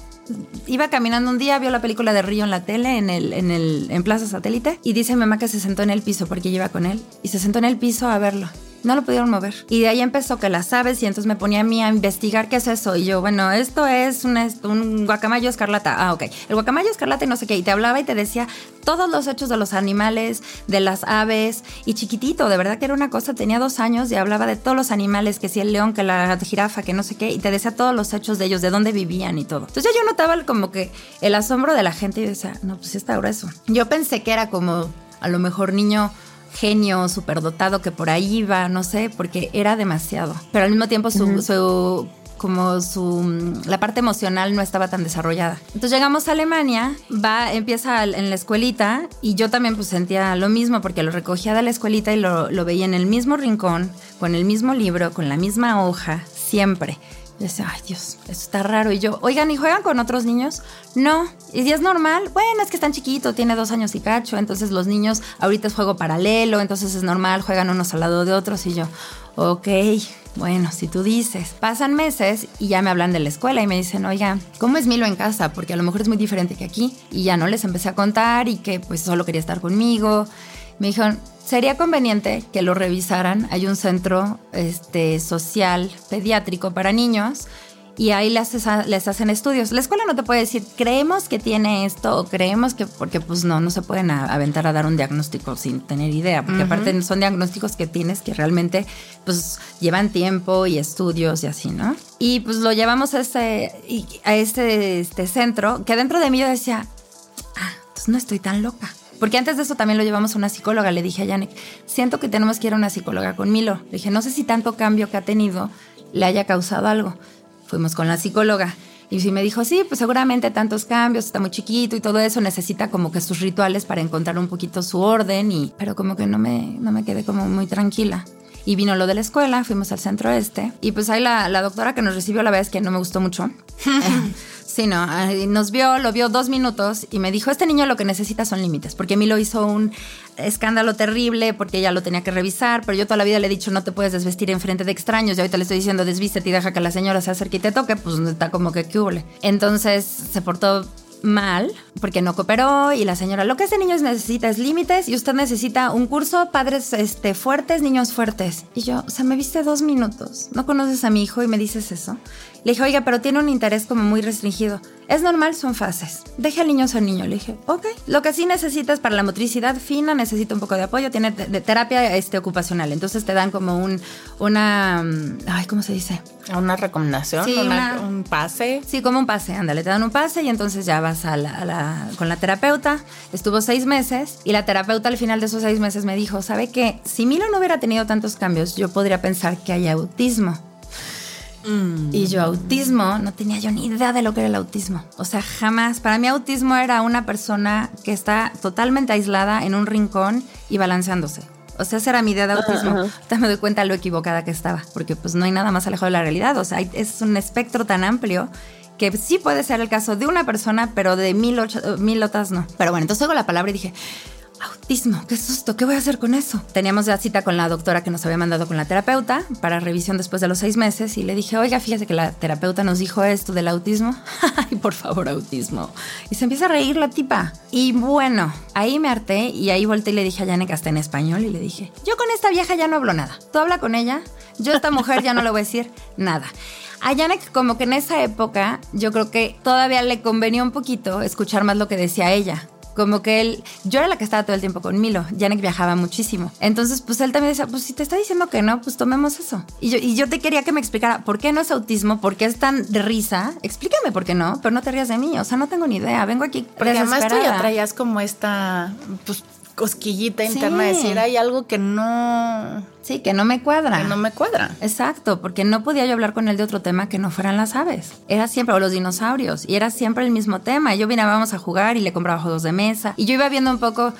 iba caminando un día, vio la película de Río en la tele, en el, en el, en Plaza Satélite, y dice mi mamá que se sentó en el piso porque iba con él, y se sentó en el piso a verlo. No lo pudieron mover. Y de ahí empezó que las aves, y entonces me ponía a mí a investigar qué es eso. Y yo, bueno, esto es una- un guacamayo escarlata. Ah, ok. El guacamayo escarlata y no sé qué. Y te hablaba y te decía todos los hechos de los animales, de las aves. Y chiquitito, de verdad que era una cosa. Tenía dos años y hablaba de todos los animales, que si el león, que la jirafa, que no sé qué. Y te decía todos los hechos de ellos, de dónde vivían y todo. Entonces yo notaba como que el asombro de la gente y decía, no, pues está grueso. Yo pensé que era como a lo mejor niño genio superdotado que por ahí iba, no sé, porque era demasiado. Pero al mismo tiempo su, su como su mm, la parte emocional no estaba tan desarrollada. Entonces llegamos a Alemania, va empieza en la escuelita y yo también pues sentía lo mismo porque lo recogía de la escuelita y lo, lo veía en el mismo rincón, con el mismo libro, con la misma hoja, siempre. Decía, ay Dios, esto está raro. Y yo, oigan, ¿y juegan con otros niños? No. ¿Y si es normal? Bueno, es que están chiquitos, tiene dos años y cacho. Entonces los niños, ahorita es juego paralelo, entonces es normal, juegan unos al lado de otros. Y yo, ok, bueno, si tú dices. Pasan meses y ya me hablan de la escuela y me dicen, oiga, ¿cómo es Milo en casa? Porque a lo mejor es muy diferente que aquí. Y ya no les empecé a contar y que pues solo quería estar conmigo. Me dijeron, sería conveniente que lo revisaran. Hay un centro este, social pediátrico para niños y ahí les, les, hacen estudios. La escuela no te puede decir, creemos que tiene esto o creemos que, porque pues no, no se pueden aventar a dar un diagnóstico sin tener idea, porque aparte son diagnósticos que tienes que realmente pues llevan tiempo y estudios y así, ¿no? Y pues lo llevamos a este, a este, este centro, que dentro de mí yo decía, ah, pues no estoy tan loca. Porque antes de eso también lo llevamos a una psicóloga. Le dije a Yannick, siento que tenemos que ir a una psicóloga con Milo. Le dije, no sé si tanto cambio que ha tenido le haya causado algo. Fuimos con la psicóloga. Y sí me dijo, sí, pues seguramente tantos cambios, está muy chiquito y todo eso, necesita como que sus rituales para encontrar un poquito su orden, y, pero como que no me, no me quedé como muy tranquila. Y vino lo de la escuela, fuimos al centro este. Y pues ahí la, la doctora que nos recibió, la verdad es que no me gustó mucho. *laughs* *laughs* sí, no, nos vio, lo vio dos minutos y me dijo, este niño lo que necesita son límites, porque a mí lo hizo un escándalo terrible, porque ella lo tenía que revisar, pero yo toda la vida le he dicho, no te puedes desvestir en frente de extraños, y ahorita le estoy diciendo, desvístete y deja que la señora se acerque y te toque, pues está como que qué Entonces se portó mal porque no cooperó y la señora, lo que ese niño necesita es límites y usted necesita un curso, padres este, fuertes, niños fuertes. Y yo, o sea, me viste dos minutos, no conoces a mi hijo y me dices eso. Le dije, oiga, pero tiene un interés como muy restringido. Es normal, son fases. Deje al niño ser niño. Le dije, ok. Lo que sí necesitas para la motricidad fina, necesita un poco de apoyo. Tiene de terapia este, ocupacional. Entonces te dan como un, una, mm, ay, ¿cómo se dice? Una recomendación, un pase. Sí, como un pase, ándale, te dan un pase y entonces ya vas a la, con la terapeuta. Estuvo seis meses y la terapeuta al final de esos seis meses me dijo, ¿sabe qué? Si Milo no hubiera tenido tantos cambios, yo podría pensar que hay autismo. Y yo autismo, no tenía yo ni idea de lo que era el autismo. O sea, jamás. Para mí autismo era una persona que está totalmente aislada en un rincón y balanceándose. O sea, esa era mi idea de autismo. Ahorita me doy cuenta lo equivocada que estaba, porque pues no hay nada más alejado de la realidad. O sea, es un espectro tan amplio que sí puede ser el caso de una persona, pero de mil, mil otras no. Pero bueno, entonces hago la palabra y dije, autismo, qué susto, ¿qué voy a hacer con eso? Teníamos ya cita con la doctora que nos había mandado con la terapeuta para revisión después de los seis meses y le dije, oiga, fíjese que la terapeuta nos dijo esto del autismo. *laughs* Ay, por favor, autismo. Y se empieza a reír la tipa. Y bueno, ahí me harté y ahí volteé y le dije a Janek hasta en español y le dije, yo con esta vieja ya no hablo nada. Tú habla con ella, yo a esta mujer ya no le voy a decir nada. A Janek como que en esa época yo creo que todavía le convenía un poquito escuchar más lo que decía ella como que él, yo era la que estaba todo el tiempo con Milo, Janek viajaba muchísimo. Entonces, pues él también decía, pues si te está diciendo que no, pues tomemos eso. Y yo, y yo te quería que me explicara por qué no es autismo, por qué es tan de risa. Explícame por qué no, pero no te rías de mí. O sea, no tengo ni idea. Vengo aquí. Porque además tú ya traías como esta, pues cosquillita interna de decir, hay algo que no... Sí, que no me cuadra. Que no me cuadra. Exacto, porque no podía yo hablar con él de otro tema que no fueran las aves. Era siempre, o los dinosaurios, y era siempre el mismo tema. Yo vine, vamos a jugar y le compraba juegos de mesa. Y yo iba viendo un poco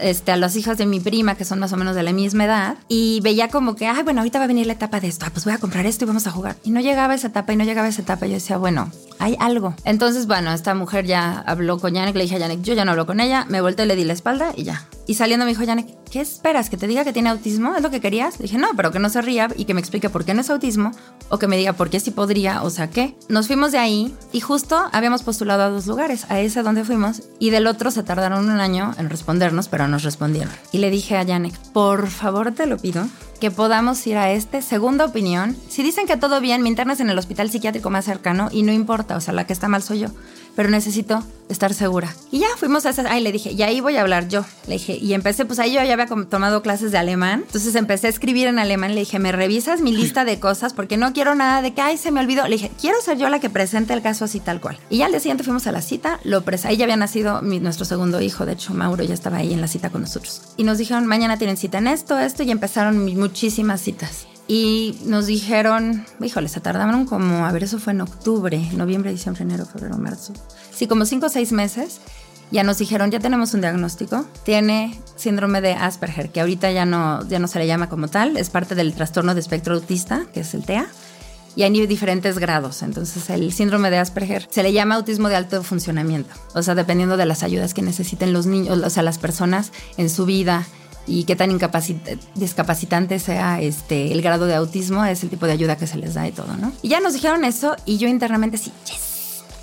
este, a las hijas de mi prima, que son más o menos de la misma edad, y veía como que, ay, bueno, ahorita va a venir la etapa de esto, ah, pues voy a comprar esto y vamos a jugar. Y no llegaba esa etapa y no llegaba esa etapa. Yo decía, bueno, hay algo. Entonces, bueno, esta mujer ya habló con Yannick, le dije a Yannick, yo ya no hablo con ella, me volteé, le di la espalda y ya. Y saliendo me dijo Yannick, ¿qué esperas? ¿Que te diga que tiene autismo? ¿Es lo que querías? Le dije, no, pero que no se ría y que me explique por qué no es autismo o que me diga por qué sí podría, o sea, ¿qué? Nos fuimos de ahí y justo habíamos postulado a dos lugares, a ese donde fuimos y del otro se tardaron un año en respondernos, pero nos respondieron. Y le dije a Yannick, por favor te lo pido, que podamos ir a este, segunda opinión. Si dicen que todo bien, me internas en el hospital psiquiátrico más cercano y no importa, o sea, la que está mal soy yo pero necesito estar segura. Y ya fuimos a ese, ay, le dije, y ahí voy a hablar yo. Le dije, y empecé, pues ahí yo ya había tomado clases de alemán, entonces empecé a escribir en alemán, le dije, me revisas mi lista de cosas porque no quiero nada de que, ay, se me olvidó. Le dije, quiero ser yo la que presente el caso así tal cual. Y ya al día siguiente fuimos a la cita, lo ahí ya había nacido nuestro segundo hijo, de hecho, Mauro ya estaba ahí en la cita con nosotros. Y nos dijeron, mañana tienen cita en esto, esto, y empezaron muchísimas citas. Y nos dijeron, híjole, se tardaron como, a ver, eso fue en octubre, noviembre, diciembre, enero, febrero, marzo. Sí, como cinco o seis meses. Ya nos dijeron, ya tenemos un diagnóstico. Tiene síndrome de Asperger, que ahorita ya no, ya no se le llama como tal, es parte del trastorno de espectro autista, que es el TEA. y hay diferentes grados. Entonces, el síndrome de Asperger se le llama autismo de alto funcionamiento. O sea, dependiendo de las ayudas que necesiten los niños, o sea, las personas en su vida y qué tan discapacitante sea este, el grado de autismo, es el tipo de ayuda que se les da y todo, ¿no? Y ya nos dijeron eso y yo internamente sí, yes,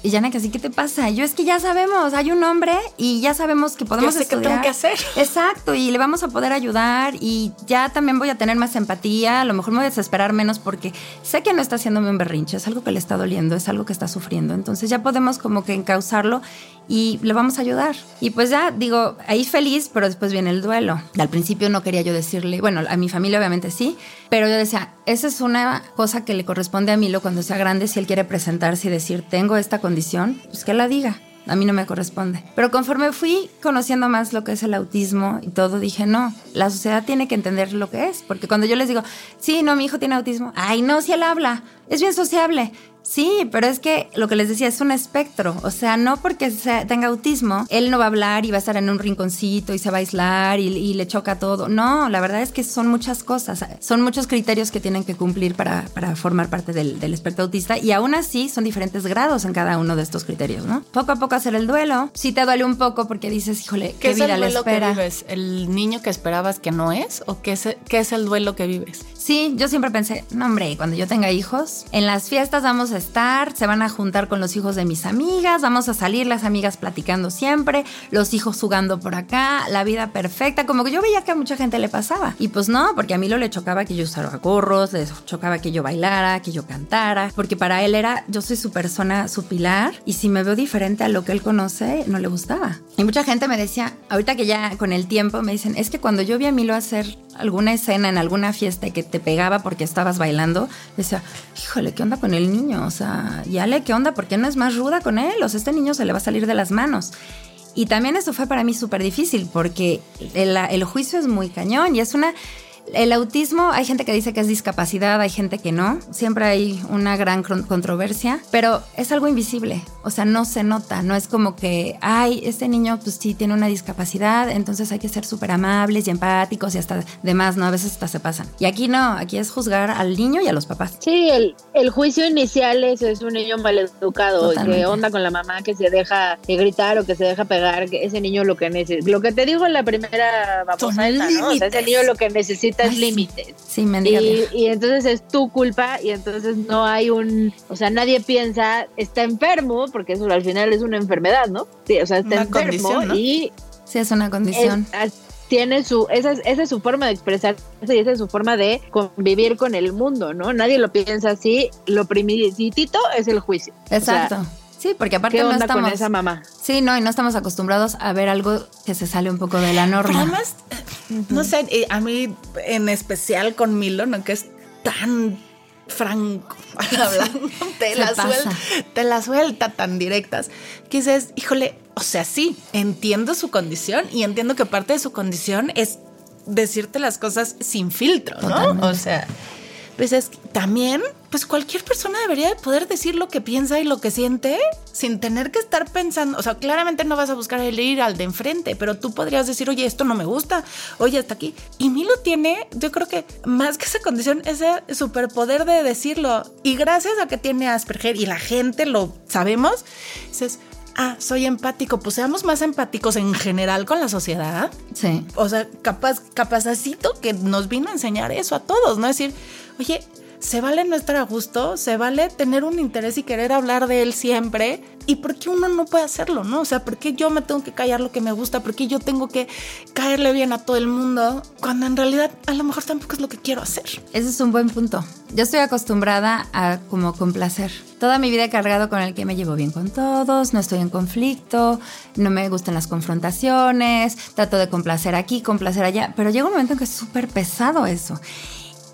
y Yana que así, ¿qué te pasa? Yo es que ya sabemos, hay un hombre y ya sabemos que podemos sé qué tengo que hacer. *laughs* Exacto, y le vamos a poder ayudar y ya también voy a tener más empatía, a lo mejor me voy a desesperar menos porque sé que no está haciéndome un berrinche, es algo que le está doliendo, es algo que está sufriendo. Entonces ya podemos como que encauzarlo y le vamos a ayudar. Y pues ya digo, ahí feliz, pero después viene el duelo. Al principio no quería yo decirle, bueno, a mi familia obviamente sí, pero yo decía, esa es una cosa que le corresponde a Milo cuando sea grande, si él quiere presentarse y decir, tengo esta condición, pues que la diga. A mí no me corresponde. Pero conforme fui conociendo más lo que es el autismo y todo, dije, no, la sociedad tiene que entender lo que es. Porque cuando yo les digo, sí, no, mi hijo tiene autismo, ay, no, si él habla, es bien sociable. Sí, pero es que lo que les decía es un espectro. O sea, no porque tenga autismo, él no va a hablar y va a estar en un rinconcito y se va a aislar y, le choca todo. No, la verdad es que son muchas cosas. Son muchos criterios que tienen que cumplir para, formar parte del, espectro autista y aún así son diferentes grados en cada uno de estos criterios, ¿no? Poco a poco hacer el duelo. Sí te duele un poco porque dices, híjole, ¿qué, vida es el duelo Que vives? ¿El niño que esperabas que no es? ¿O qué es, qué es el duelo que vives? Sí, yo siempre pensé, no, hombre, cuando yo tenga hijos, en las fiestas vamos a estar, se van a juntar con los hijos de mis amigas, vamos a salir las amigas platicando siempre, los hijos jugando por acá, la vida perfecta, como que yo veía que a mucha gente le pasaba. Y pues no, porque a mí lo le chocaba que yo usara gorros, le chocaba que yo bailara, que yo cantara, porque para él era, yo soy su persona, su pilar, y si me veo diferente a lo que él conoce, no le gustaba. Y mucha gente me decía, ahorita que ya con el tiempo me dicen, es que cuando yo vi a Milo hacer alguna escena en alguna fiesta que te pegaba porque estabas bailando, decía, híjole, ¿qué onda con el niño? O sea, ya le, ¿qué onda? ¿Por qué no es más ruda con él? O sea, este niño se le va a salir de las manos. Y también eso fue para mí súper difícil porque el, juicio es muy cañón y es una el autismo, hay gente que dice que es discapacidad, hay gente que no. Siempre hay una gran controversia, pero es algo invisible. O sea, no se nota. No es como que, ay, este niño pues sí tiene una discapacidad, entonces hay que ser súper amables y empáticos y hasta demás, ¿no? A veces hasta se pasan. Y aquí no, aquí es juzgar al niño y a los papás. Sí, el, el juicio inicial es, es un niño maleducado, que onda con la mamá que se deja gritar o que se deja pegar, que ese niño lo que necesita. Lo que te digo en la primera babosa ¿no? O sea, ese niño lo que necesita límites. Sí, y, y, entonces es tu culpa y entonces no hay un, o sea, nadie piensa, está enfermo, porque eso al final es una enfermedad, ¿no? Sí, o sea, está enfermo y... Sí, es una condición. tiene su, esa, esa es su forma de expresarse y esa es su forma de convivir con el mundo, ¿no? Nadie lo piensa así, lo primitito es el juicio. Exacto. Sí, porque aparte no estamos. con esa mamá? Sí, no, y no estamos acostumbrados a ver algo que se sale un poco de la norma. además, no sé, a mí en especial con Milo, ¿no? Que es tan franco *laughs* hablando, te la, suelta, te la suelta tan directas, que dices, híjole, o sea, sí, entiendo su condición y entiendo que parte de su condición es decirte las cosas sin filtro, ¿no? O sea, pues es también, pues cualquier persona debería de poder decir lo que piensa y lo que siente sin tener que estar pensando, o sea, claramente no vas a buscar el ir al de enfrente, pero tú podrías decir, oye, esto no me gusta, oye, hasta aquí. Y Milo tiene, yo creo que más que esa condición, ese superpoder de decirlo. Y gracias a que tiene Asperger y la gente lo sabemos, dices, ah, soy empático, pues seamos más empáticos en general con la sociedad. Sí. O sea, capaz, capacito que nos vino a enseñar eso a todos, ¿no? Es decir, oye, se vale no estar a gusto, se vale tener un interés y querer hablar de él siempre. ¿Y por qué uno no puede hacerlo, no? O sea, ¿por qué yo me tengo que callar lo que me gusta? ¿Por qué yo tengo que caerle bien a todo el mundo? Cuando en realidad a lo mejor tampoco es lo que quiero hacer. Ese es un buen punto. Yo estoy acostumbrada a como complacer. Toda mi vida he cargado con el que me llevo bien con todos, no estoy en conflicto, no me gustan las confrontaciones, trato de complacer aquí, complacer allá, pero llega un momento en que es súper pesado eso.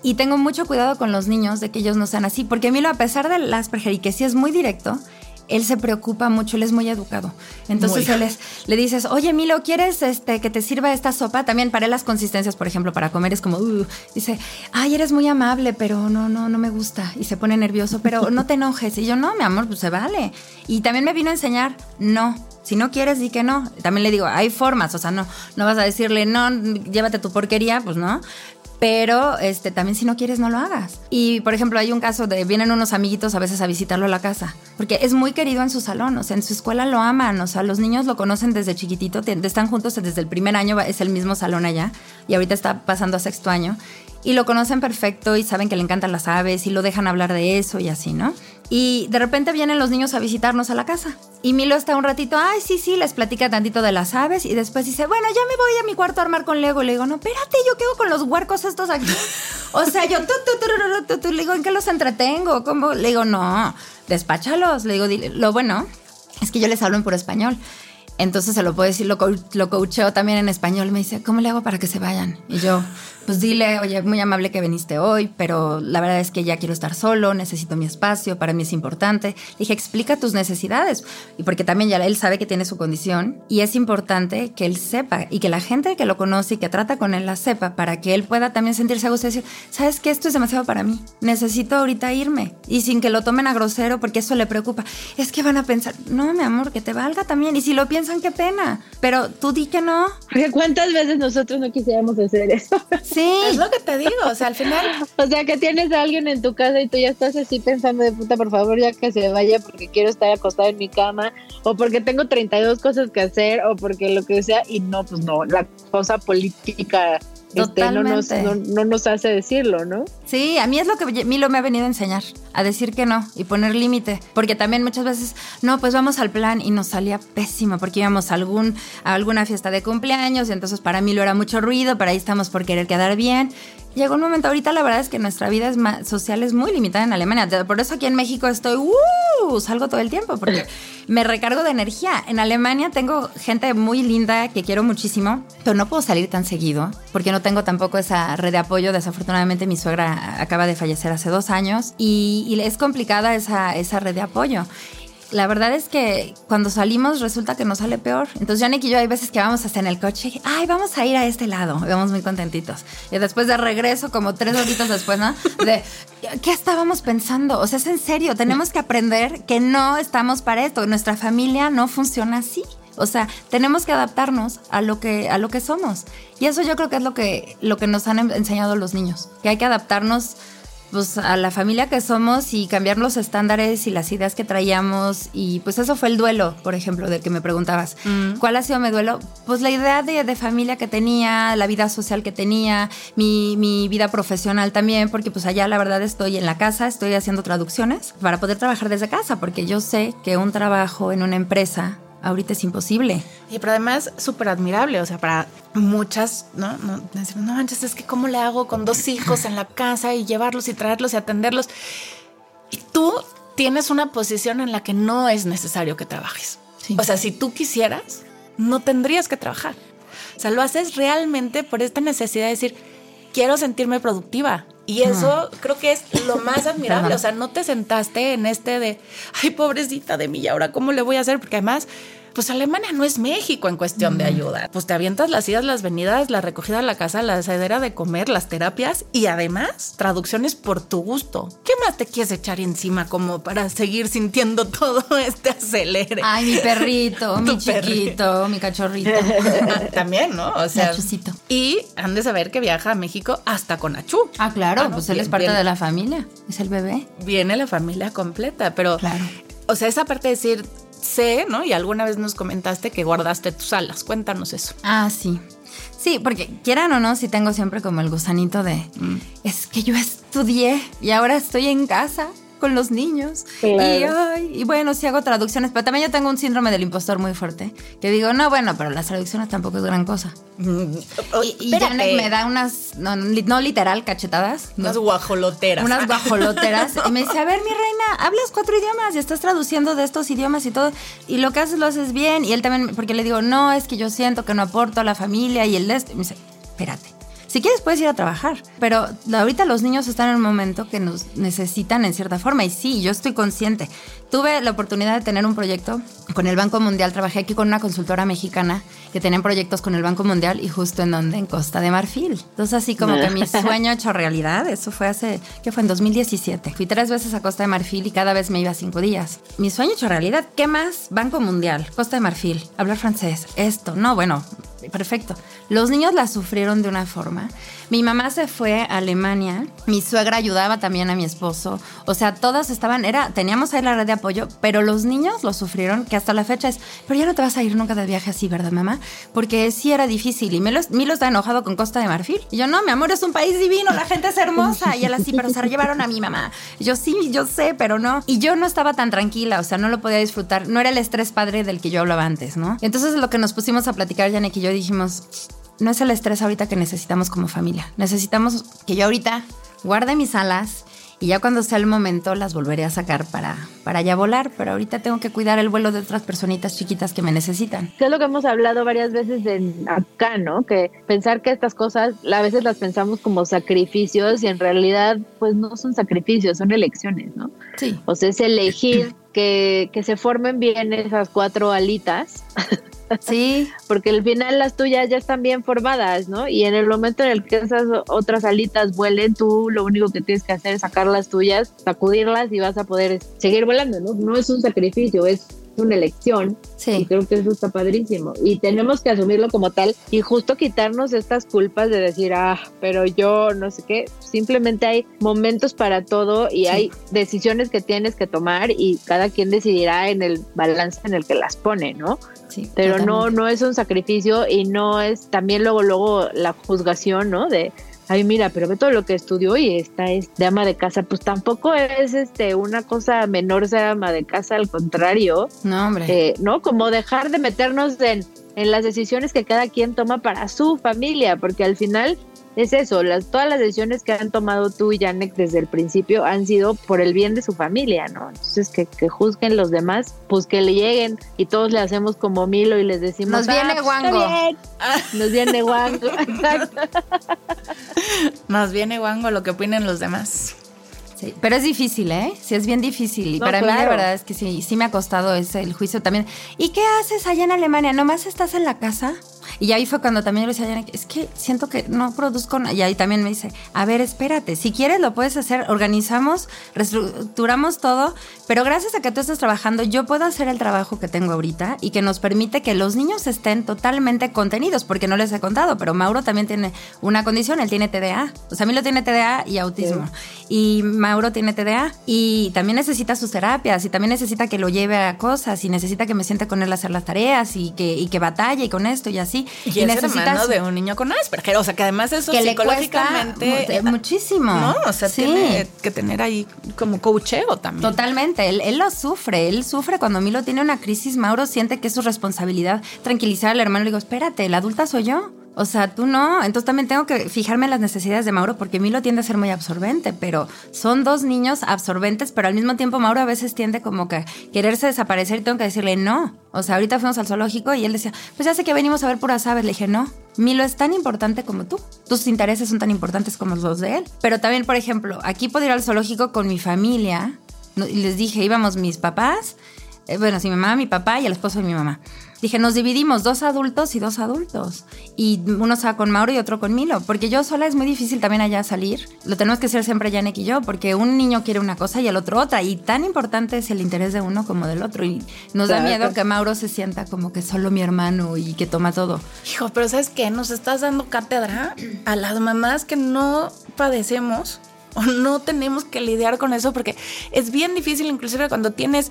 Y tengo mucho cuidado con los niños de que ellos no sean así, porque Milo, a pesar del Asperger y que sí es muy directo, él se preocupa mucho, él es muy educado. Entonces él le dices, oye Milo, ¿quieres este, que te sirva esta sopa? También para él las consistencias, por ejemplo, para comer es como, uh", dice, ay, eres muy amable, pero no, no, no me gusta. Y se pone nervioso, pero no te enojes. Y yo, no, mi amor, pues se vale. Y también me vino a enseñar, no, si no quieres, di que no. También le digo, hay formas, o sea, no, no vas a decirle, no, llévate tu porquería, pues no Pero este, también si no quieres, no lo hagas. Y por ejemplo, hay un caso de vienen unos amiguitos a veces a visitarlo a la casa, porque es muy querido en su salón, o sea, en su escuela lo aman, o sea, los niños lo conocen desde chiquitito, están juntos desde el primer año, es el mismo salón allá, y ahorita está pasando a sexto año y lo conocen perfecto y saben que le encantan las aves y lo dejan hablar de eso y así, ¿no? Y de repente vienen los niños a visitarnos a la casa. Y Milo está un ratito, ay, sí, sí, les platica tantito de las aves y después dice, bueno, ya me voy a mi cuarto a armar con Lego. Y le digo, no, espérate, yo quedo con los huercos estos aquí. *laughs* o sea, yo, tú, tú, tú, le digo, ¿en qué los entretengo? ¿Cómo? Le digo, no, despáchalos. Le digo, lo bueno es que yo les hablo en puro español. Entonces se lo puedo decir, lo, lo coacheo también en español. Me dice, ¿cómo le hago para que se vayan? Y yo, pues dile, oye, muy amable que viniste hoy, pero la verdad es que ya quiero estar solo, necesito mi espacio, para mí es importante. Le dije, explica tus necesidades. Y porque también ya él sabe que tiene su condición y es importante que él sepa y que la gente que lo conoce y que trata con él la sepa para que él pueda también sentirse a gusto y decir, sabes que esto es demasiado para mí, necesito ahorita irme. Y sin que lo tomen a grosero porque eso le preocupa. Es que van a pensar, no, mi amor, que te valga también. Y si lo piensan, qué pena. Pero tú di que no. ¿Cuántas veces nosotros no quisiéramos hacer eso? *laughs* Sí. Es lo que te digo, o sea, al final. *laughs* o sea, que tienes a alguien en tu casa y tú ya estás así pensando de puta, por favor, ya que se vaya porque quiero estar acostada en mi cama, o porque tengo 32 cosas que hacer, o porque lo que sea, y no, pues no, la cosa política este, no, nos, no, nos hace decirlo, ¿no? Sí, a mí es lo que Milo me ha venido a enseñar, a decir que no y poner límite, porque también muchas veces, no, pues vamos al plan y nos salía pésimo, porque íbamos a, algún, a alguna fiesta de cumpleaños y entonces para Milo era mucho ruido, para ahí estamos por querer quedar bien llegó un momento, ahorita la verdad es que nuestra vida es social es muy limitada en Alemania. Por eso aquí en México estoy, uh, salgo todo el tiempo porque *laughs* me recargo de energía. En Alemania tengo gente muy linda que quiero muchísimo, pero no puedo salir tan seguido porque no tengo tampoco esa red de apoyo. Desafortunadamente mi suegra acaba de fallecer hace dos años y, y es complicada esa, esa red de apoyo la verdad es que cuando salimos resulta que nos sale peor. Entonces, Janik y yo hay veces que vamos hasta en el coche, ay, vamos a ir a este lado, vamos muy contentitos. Y después de regreso, como tres horitas después, ¿no? De, ¿qué estábamos pensando? O sea, es en serio, tenemos que aprender que no estamos para esto. Nuestra familia no funciona así. O sea, tenemos que adaptarnos a lo que, a lo que somos. Y eso yo creo que es lo que, lo que nos han enseñado los niños, que hay que adaptarnos pues a la familia que somos y cambiar los estándares y las ideas que traíamos y pues eso fue el duelo, por ejemplo, del que me preguntabas. Mm. ¿Cuál ha sido mi duelo? Pues la idea de, familia que tenía, la vida social que tenía, mi, mi, vida profesional también, porque pues allá la verdad estoy en la casa, estoy haciendo traducciones para poder trabajar desde casa, porque yo sé que un trabajo en una empresa ahorita es imposible. Y pero además súper admirable, o sea, para muchas, ¿no? No, no manches, es que cómo le hago con dos hijos en la casa y llevarlos y traerlos y atenderlos. Y tú tienes una posición en la que no es necesario que trabajes. O sea, si tú quisieras, no tendrías que trabajar. O sea, lo haces realmente por esta necesidad de decir, quiero sentirme productiva. Y eso creo que es lo más admirable. O sea, no te sentaste en este de, ay, pobrecita de mí, ¿y ahora cómo le voy a hacer? Porque además pues Alemania no es México en cuestión de ayuda. Pues te avientas las idas, las venidas, la recogida a la casa, la cedera de comer, las terapias y además traducciones por tu gusto. ¿Qué más te quieres echar encima como para seguir sintiendo *laughs* todo este acelere? Ay, mi perrito, *laughs* mi chiquito, mi cachorrito. *laughs* También, ¿no? O sea, y han de saber que viaja a México hasta con Achú. Ah, claro, ah, pues él es parte de la familia, es el bebé. Viene la familia completa, pero claro. O sea, esa parte de decir, sé, ¿no? Y alguna vez nos comentaste que guardaste tus alas. Cuéntanos eso. Ah, sí. Sí, porque quieran o no, sí tengo siempre como el gusanito de, mm. es que yo estudié y ahora estoy en casa con los niños. Y, bueno, sí hago traducciones, pero también yo tengo un síndrome del impostor muy fuerte, que digo, no, bueno, pero las traducciones tampoco es gran cosa. Mm, y, Janet me da unas, no, literal, cachetadas. Unas guajoloteras. Unas guajoloteras. *laughs* y me dice, a ver, mi reina, hablas cuatro idiomas y estás traduciendo de estos idiomas y todo. Y lo que haces lo haces bien. Y él también, porque le digo, no, es que yo siento que no aporto a la familia y el de esto. Y me dice, espérate si quieres puedes ir a trabajar, pero ahorita los niños están en un momento que nos necesitan en cierta forma. Y sí, yo estoy consciente. Tuve la oportunidad de tener un proyecto con el Banco Mundial, trabajé aquí con una consultora mexicana que tenían proyectos con el Banco Mundial y justo en donde, en Costa de Marfil. Entonces así como que mi *laughs* sueño hecho realidad, eso fue hace, ¿qué fue? En 2017. Fui tres veces a Costa de Marfil y cada vez me iba cinco días. Mi sueño hecho realidad, ¿qué más? Banco Mundial, Costa de Marfil, hablar francés, esto, no, bueno, perfecto. Los niños la sufrieron de una forma. Mi mamá se fue a Alemania, mi suegra ayudaba también a mi esposo, o sea, todas estaban, era, teníamos ahí la red de apoyo, pero los niños lo sufrieron, que hasta la fecha es, pero ya no te vas a ir nunca de viaje así, ¿verdad, mamá? Porque sí era difícil y Milo, Milo está enojado con Costa de Marfil. Y yo, no, mi amor, es un país divino, la gente es hermosa. Y él así, pero se llevaron a mi mamá. Yo, sí, yo sé, pero no. Y yo no estaba tan tranquila, o sea, no lo podía disfrutar, no era el estrés padre del que yo hablaba antes, ¿no? Entonces lo que nos pusimos a platicar, Janek y yo dijimos, no es el estrés ahorita que necesitamos como familia. Necesitamos que yo ahorita guarde mis alas y ya cuando sea el momento las volveré a sacar para, para ya volar, pero ahorita tengo que cuidar el vuelo de otras personitas chiquitas que me necesitan. Que es lo que hemos hablado varias veces en acá, ¿no? Que pensar que estas cosas a veces las pensamos como sacrificios y en realidad pues no son sacrificios, son elecciones, ¿no? Sí. O sea, es elegir que, que se formen bien esas cuatro alitas Sí. *laughs* Porque al final las tuyas ya están bien formadas, ¿no? Y en el momento en el que esas otras alitas vuelen, tú lo único que tienes que hacer es sacar las tuyas, sacudirlas y vas a poder seguir volando, ¿no? No es un sacrificio, es una elección. Sí. Y creo que eso está padrísimo. Y tenemos que asumirlo como tal y justo quitarnos estas culpas de decir, ah, pero yo no sé qué. Simplemente hay momentos para todo y hay decisiones que tienes que tomar y cada quien decidirá en el balance en el que las pone, ¿no? Sí, Pero no, no es un sacrificio y no es también luego, luego la juzgación, ¿no? De, ay, mira, pero ve todo lo que estudió y esta es de ama de casa. Pues tampoco es este una cosa menor ser ama de casa, al contrario, No, hombre. eh, ¿no? Como dejar de meternos en, en las decisiones que cada quien toma para su familia, porque al final es eso, las, todas las decisiones que han tomado tú y Janek desde el principio han sido por el bien de su familia, ¿no? Entonces que, que juzguen los demás, pues que le lleguen y todos le hacemos como Milo y les decimos, Nos viene "Ah, pues, guango". bien". *laughs* Nos viene guango, *laughs* exacto. Nos viene guango lo que opinen los demás. Sí, pero es difícil, ¿eh? Sí, es bien difícil. Y No, para mí, de claro. verdad, es que sí, sí me ha costado ese, el juicio también. ¿Y qué haces allá en Alemania? ¿Nomás estás en la casa? Y ahí fue cuando también yo le decía es que siento que no produzco nada. Y ahí también me dice, a ver, espérate, si quieres lo puedes hacer, organizamos, reestructuramos todo, pero gracias a que tú estás trabajando, yo puedo hacer el trabajo que tengo ahorita y que nos permite que los niños estén totalmente contenidos, porque no les he contado, pero Mauro también tiene una condición, él tiene TDA. O sea, a mí lo tiene TDA y autismo. Y Mauro tiene TDA y también necesita sus terapias y también necesita que lo lleve a cosas y necesita que me siente con él a hacer las tareas y que, y que batalle y con esto y así. Y, es hermano de un niño con Asperger. O sea, que además eso que psicológicamente... mu- muchísimo. No, o sea, Sí. tiene que tener ahí como coacheo también. Totalmente, él, él lo sufre, él sufre cuando Milo tiene una crisis, Mauro siente que es su responsabilidad tranquilizar al hermano, le digo, espérate, la adulta soy yo. O sea, tú no, entonces también tengo que fijarme en las necesidades de Mauro porque Milo tiende a ser muy absorbente, pero son dos niños absorbentes, pero al mismo tiempo Mauro a veces tiende como que quererse desaparecer y tengo que decirle no. O sea, ahorita fuimos al zoológico y él decía, pues ya sé que venimos a ver puras aves. Le dije, no, Milo es tan importante como tú. Tus intereses son tan importantes como los de él. Pero también, por ejemplo, aquí puedo ir al zoológico con mi familia. Les dije, íbamos mis papás, eh, bueno, sí, mi mamá, mi papá y el esposo de mi mamá. Dije, nos dividimos, dos adultos y dos adultos. Y uno se va con Mauro y otro con Milo. Porque yo sola es muy difícil también allá salir. Lo tenemos que hacer siempre Janek y yo, porque un niño quiere una cosa y el otro otra. Y tan importante es el interés de uno como del otro. Y nos da Claro. miedo que Mauro se sienta como que solo mi hermano y que toma todo. Hijo, pero ¿sabes qué? Nos estás dando cátedra a las mamás que no padecemos o no tenemos que lidiar con eso porque es bien difícil inclusive cuando tienes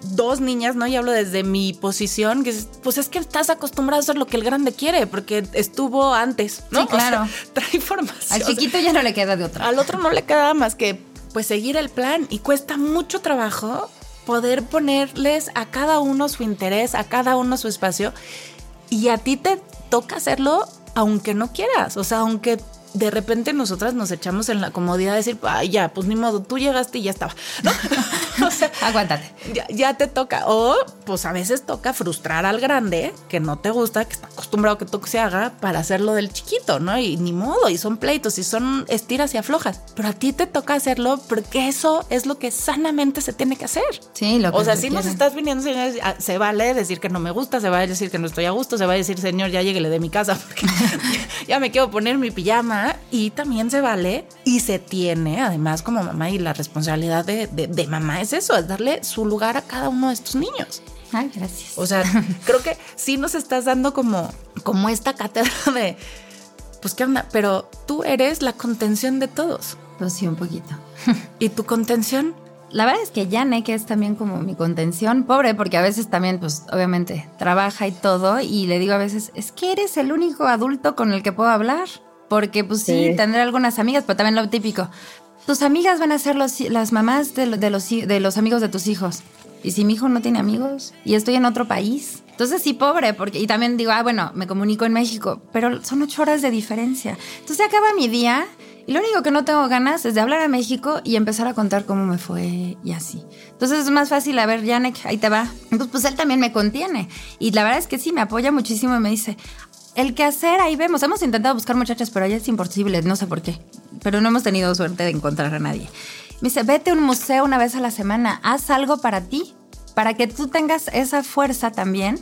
dos niñas, ¿no? Y hablo desde mi posición, que es, pues es que estás acostumbrado a hacer lo que el grande quiere porque estuvo antes, ¿no? Sí, claro. O sea, *laughs* trae formación. Al chiquito ya no le queda de otra. Al otro no le queda más que pues seguir el plan y cuesta mucho trabajo poder ponerles a cada uno su interés, a cada uno su espacio y a ti te toca hacerlo aunque no quieras, o sea, aunque de repente nosotras nos echamos en la comodidad de decir, ay, ya, pues ni modo, tú llegaste y ya estaba, ¿no? *laughs* o sea, Aguántate. ya, ya te toca. O pues a veces toca frustrar al grande que no te gusta, que está acostumbrado que todo se haga para hacerlo del chiquito, ¿no? Y ni modo, y son pleitos, y son estiras y aflojas. Pero a ti te toca hacerlo porque eso es lo que sanamente se tiene que hacer. Sí, lo que O sea, se si nos estás viniendo, señores, se vale decir que no me gusta, se vale decir que no estoy a gusto, se va a decir, señor, ya lleguele de mi casa porque *laughs* ya me quiero poner mi pijama. Y también se vale y se tiene, además, como mamá, y la responsabilidad de, de- de mamá es eso, es darle su lugar a cada uno de estos niños. Ay, gracias. O sea, *laughs* creo que sí nos estás dando como, como esta cátedra de, pues qué onda, pero tú eres la contención de todos. Pues sí, un poquito. ¿Y tu contención? La verdad es que Yane, que es también como mi contención, pobre, porque a veces también, pues obviamente, trabaja y todo, y le digo a veces, es que eres el único adulto con el que puedo hablar. Porque pues sí, tendré algunas amigas, pero también lo típico. Tus amigas van a ser los, las mamás de, de, los, de los amigos de tus hijos. Y si mi hijo no tiene amigos y estoy en otro país, entonces sí, pobre, porque y también digo, ah, bueno, me comunico en México, pero son ocho horas de diferencia. Entonces acaba mi día y lo único que no tengo ganas es de hablar a México y empezar a contar cómo me fue y así. Entonces es más fácil, a ver, Janek, ahí te va. Entonces pues él también me contiene. Y la verdad es que sí, me apoya muchísimo y me dice, el que hacer, ahí vemos. Hemos intentado buscar muchachas, pero allá es imposible, no sé por qué. Pero no hemos tenido suerte de encontrar a nadie. Me dice, vete a un museo una vez a la semana, haz algo para ti, para que tú tengas esa fuerza también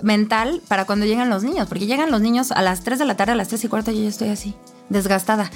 mental para cuando llegan los niños, porque llegan los niños a las 3 de la tarde, a las 3 y cuarto, yo ya estoy así, desgastada.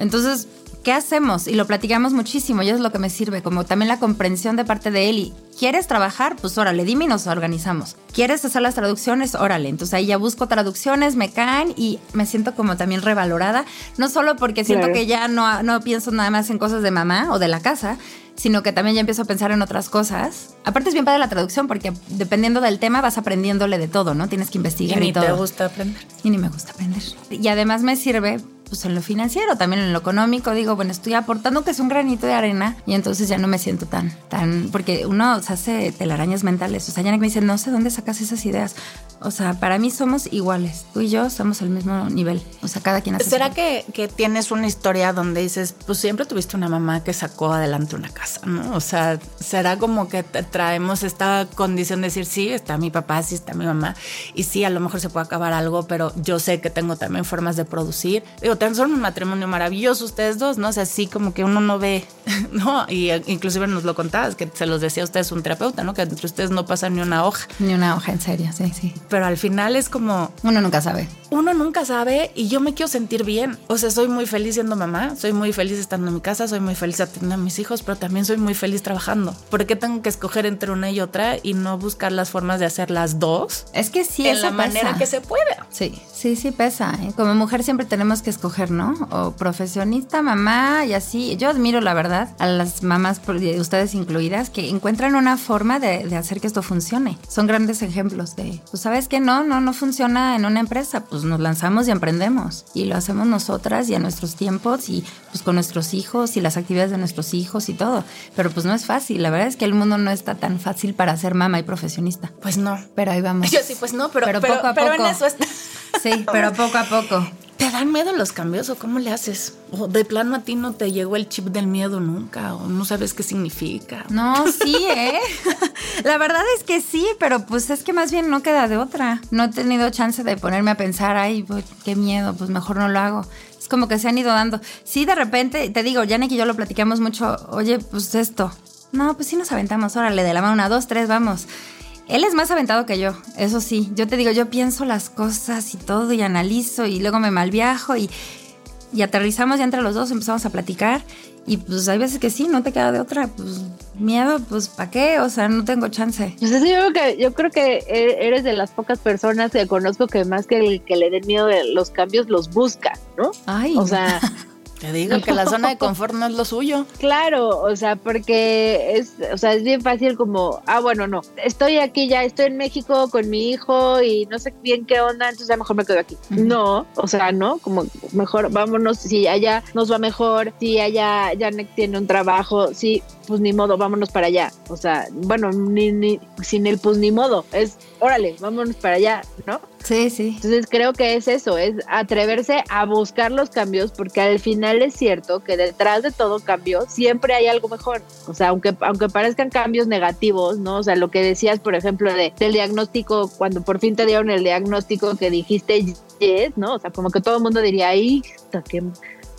Entonces, ¿qué hacemos? Y lo platicamos muchísimo y eso es lo que me sirve, como también la comprensión de parte de él. Y, ¿quieres trabajar? Pues órale, dime y nos organizamos. ¿Quieres hacer las traducciones? Órale. Entonces ahí ya busco traducciones, me caen y me siento como también revalorada. No solo porque siento que ya no, no pienso nada más en cosas de mamá o de la casa, sino que también ya empiezo a pensar en otras cosas. Aparte es bien padre la traducción porque dependiendo del tema vas aprendiéndole de todo, ¿no? Tienes que investigar y, y todo. te gusta aprender. Y ni me gusta aprender. Y además me sirve pues en lo financiero, también en lo económico, digo, bueno, estoy aportando que es un granito de arena y entonces ya no me siento tan, tan, porque uno se hace telarañas mentales. O sea, ya me dice, no sé dónde sacas esas ideas. O sea, para mí somos iguales. Tú y yo estamos al mismo nivel. O sea, cada quien hace ¿Será que, que, tienes una historia donde dices, pues siempre tuviste una mamá que sacó adelante una casa, ¿no? O sea, será como que traemos esta condición de decir, sí, está mi papá, sí está mi mamá, y sí, a lo mejor se puede acabar algo, pero yo sé que tengo también formas de producir. Digo, son un matrimonio maravilloso ustedes dos, ¿no? O sea, así como que uno no ve, *laughs* ¿no? Y eh, inclusive nos lo contabas, que se los decía a ustedes un terapeuta, ¿no? Que entre ustedes no pasa ni una hoja. Ni una hoja, en serio, sí, sí. Pero al final es como... Uno nunca sabe. Uno nunca sabe y yo me quiero sentir bien. O sea, soy muy feliz siendo mamá, soy muy feliz estando en mi casa, soy muy feliz atendiendo a mis hijos, pero también soy muy feliz trabajando. ¿Por qué tengo que escoger entre una y otra y no buscar las formas de hacer las dos? Es que sí, en la manera que se puede. Sí, sí, sí pesa. Como mujer siempre tenemos que escoger, ¿no? O profesionista, mamá y así. Yo admiro, la verdad, a las mamás, ustedes incluidas, que encuentran una forma de, hacer que esto funcione. Son grandes ejemplos de, pues, ¿sabes qué? No, no, no funciona en una empresa. Pues nos lanzamos y emprendemos. Y lo hacemos nosotras y a nuestros tiempos y pues con nuestros hijos y las actividades de nuestros hijos y todo. Pero pues no es fácil. La verdad es que el mundo no está tan fácil para ser mamá y profesionista. Pues no. Pero ahí vamos. Yo sí, pues no, pero, pero, poco a poco. en eso está. Sí, pero poco a poco. ¿Te dan miedo los cambios o cómo le haces? O de plano a ti no te llegó el chip del miedo nunca o no sabes qué significa. No, sí, ¿eh? *laughs* La verdad es que sí, pero pues es que más bien no queda de otra. No he tenido chance de ponerme a pensar, ay, pues, qué miedo, pues mejor no lo hago. Es como que se han ido dando. Sí, de repente, te digo, Janek y yo lo platicamos mucho, oye, pues esto. No, pues sí nos aventamos, órale, de la mano, una, dos, tres, vamos. Él es más aventado que yo, eso sí. Yo te digo, yo pienso las cosas y todo y analizo y luego me malviajo y, y aterrizamos ya entre los dos, empezamos a platicar y pues hay veces que sí, no te queda de otra, pues miedo, pues ¿para qué? O sea, no tengo chance. Yo creo que yo creo que e, eres de las pocas personas que conozco que más que el que le den miedo de los cambios los busca, ¿no? Ay. O sea, *laughs* Te digo que la zona de *laughs* confort no es lo suyo. Claro, o sea, porque es, o sea, es bien fácil como, ah, bueno, no, estoy aquí ya, estoy en México con mi hijo y no sé bien qué onda, entonces ya mejor me quedo aquí. No, o sea, no, como mejor vámonos, si allá nos va mejor, si allá ya tiene un trabajo, sí, pues ni modo, vámonos para allá. O sea, bueno, ni, ni sin el pues ni modo, es órale, vámonos para allá, ¿no? Sí, sí. Entonces creo que es eso, es atreverse a buscar los cambios, porque al final es cierto que detrás de todo cambio siempre hay algo mejor. O sea, aunque, aunque parezcan cambios negativos, ¿no? O sea, lo que decías, por ejemplo, de, del diagnóstico, cuando por fin te dieron el diagnóstico que dijiste yes, ¿no? O sea, como que todo el mundo diría, ay, qué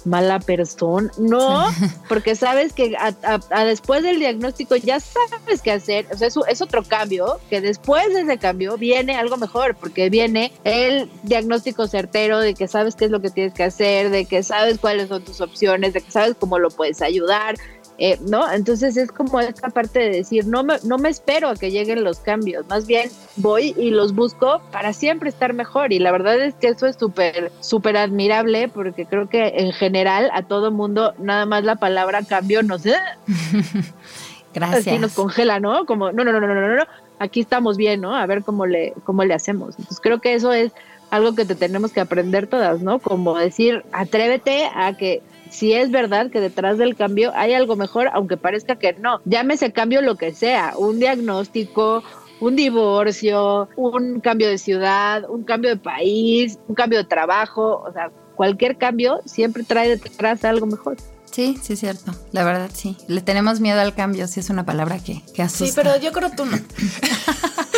mala persona. No, *laughs* porque sabes que a, después del diagnóstico ya sabes qué hacer. O sea, es, es otro cambio, que después de ese cambio viene algo mejor, porque viene el diagnóstico certero de que sabes qué es lo que tienes que hacer, de que sabes cuáles son tus opciones, de que sabes cómo lo puedes ayudar. Eh, ¿no? Entonces es como esta parte de decir, no me, no me espero a que lleguen los cambios, más bien voy y los busco para siempre estar mejor. Y la verdad es que eso es súper, súper admirable porque creo que en general a todo mundo nada más la palabra cambio nos... *laughs* Gracias. Así nos congela, ¿no? Como, no, no, no, no, no, no, aquí estamos bien, ¿no? A ver cómo le, cómo le hacemos. Entonces creo que eso es algo que te tenemos que aprender todas, ¿no? Como decir, atrévete a que si es verdad que detrás del cambio hay algo mejor, aunque parezca que no. Llámese cambio lo que sea, un diagnóstico, un divorcio, un cambio de ciudad, un cambio de país, un cambio de trabajo, o sea, cualquier cambio siempre trae detrás algo mejor. Sí, sí es cierto. La verdad, sí. Le tenemos miedo al cambio, sí es una palabra que, que asusta. Sí, pero yo creo tú no. *laughs*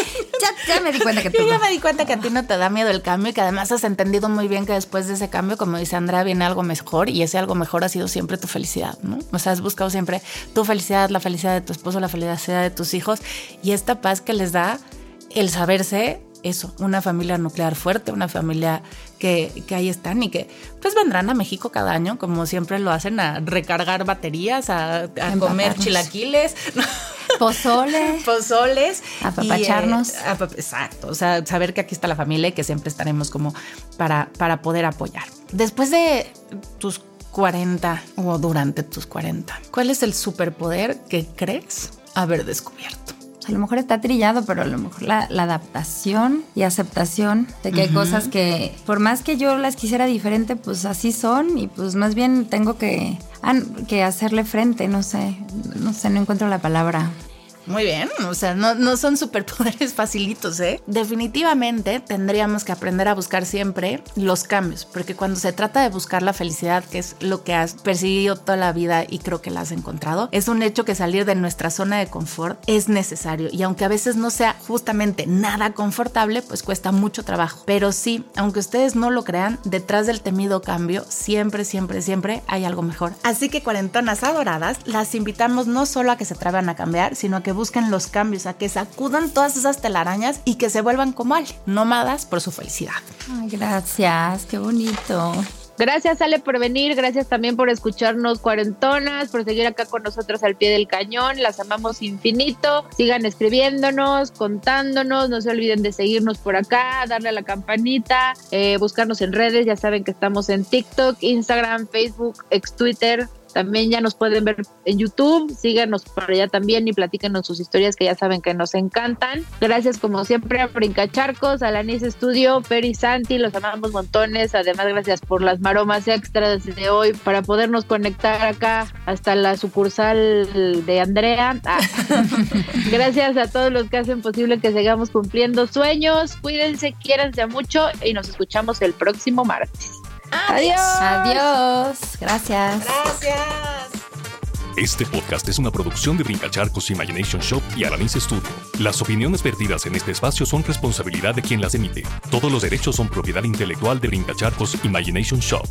ya, ya me di cuenta que tú *laughs* Yo ya me di cuenta que a ti no te da miedo el cambio y que además has entendido muy bien que después de ese cambio, como dice Andrea, viene algo mejor y ese algo mejor ha sido siempre tu felicidad, ¿no? O sea, has buscado siempre tu felicidad, la felicidad de tu esposo, la felicidad de tus hijos y esta paz que les da el saberse eso, una familia nuclear fuerte, una familia que, que ahí están y que pues vendrán a México cada año, como siempre lo hacen, a recargar baterías, a, a comer chilaquiles. Pozole. *laughs* pozoles. Apapacharnos. y, eh, apa- exacto. O sea, saber que aquí está la familia y que siempre estaremos como para, para poder apoyar. Después de tus 40 o durante tus 40, ¿cuál es el superpoder que crees haber descubierto? A lo mejor está trillado, pero a lo mejor la, la adaptación y aceptación de que hay cosas que, por más que yo las quisiera diferente, pues así son y pues más bien tengo que, que hacerle frente, no sé, no sé, no encuentro la palabra. Muy bien, o sea, no, no son superpoderes *laughs* facilitos, ¿eh? Definitivamente tendríamos que aprender a buscar siempre los cambios, porque cuando se trata de buscar la felicidad, que es lo que has perseguido toda la vida y creo que la has encontrado, es un hecho que salir de nuestra zona de confort es necesario y aunque a veces no sea justamente nada confortable, pues cuesta mucho trabajo. Pero sí, aunque ustedes no lo crean, detrás del temido cambio siempre, siempre, siempre hay algo mejor. Así que cuarentonas adoradas, las invitamos no solo a que se atrevan a cambiar, sino a que busquen los cambios, a que sacudan todas esas telarañas y que se vuelvan como Ale, nómadas por su felicidad. Ay, gracias, qué bonito. Gracias, Ale, por venir. Gracias también por escucharnos, cuarentonas, por seguir acá con nosotros al pie del cañón. Las amamos infinito. Sigan escribiéndonos, contándonos. No se olviden de seguirnos por acá, darle a la campanita, eh, buscarnos en redes. Ya saben que estamos en TikTok, Instagram, Facebook, ex Twitter. También ya nos pueden ver en YouTube. Síganos por allá también y platíquenos sus historias que ya saben que nos encantan. Gracias como siempre a Brincacharcos, a la Nice Studio, Peri Santi, los amamos montones. Además, gracias por las maromas extras de hoy para podernos conectar acá hasta la sucursal de Andrea. Ah. *laughs* gracias a todos los que hacen posible que sigamos cumpliendo sueños. Cuídense, quiéranse mucho y nos escuchamos el próximo martes. Adiós. Adiós, gracias. Gracias. Este podcast es una producción de Brincacharcos Imagination Shop y Alanis Studio. Las opiniones vertidas en este espacio son responsabilidad de quien las emite. Todos los derechos son propiedad intelectual de Brincacharcos Imagination Shop.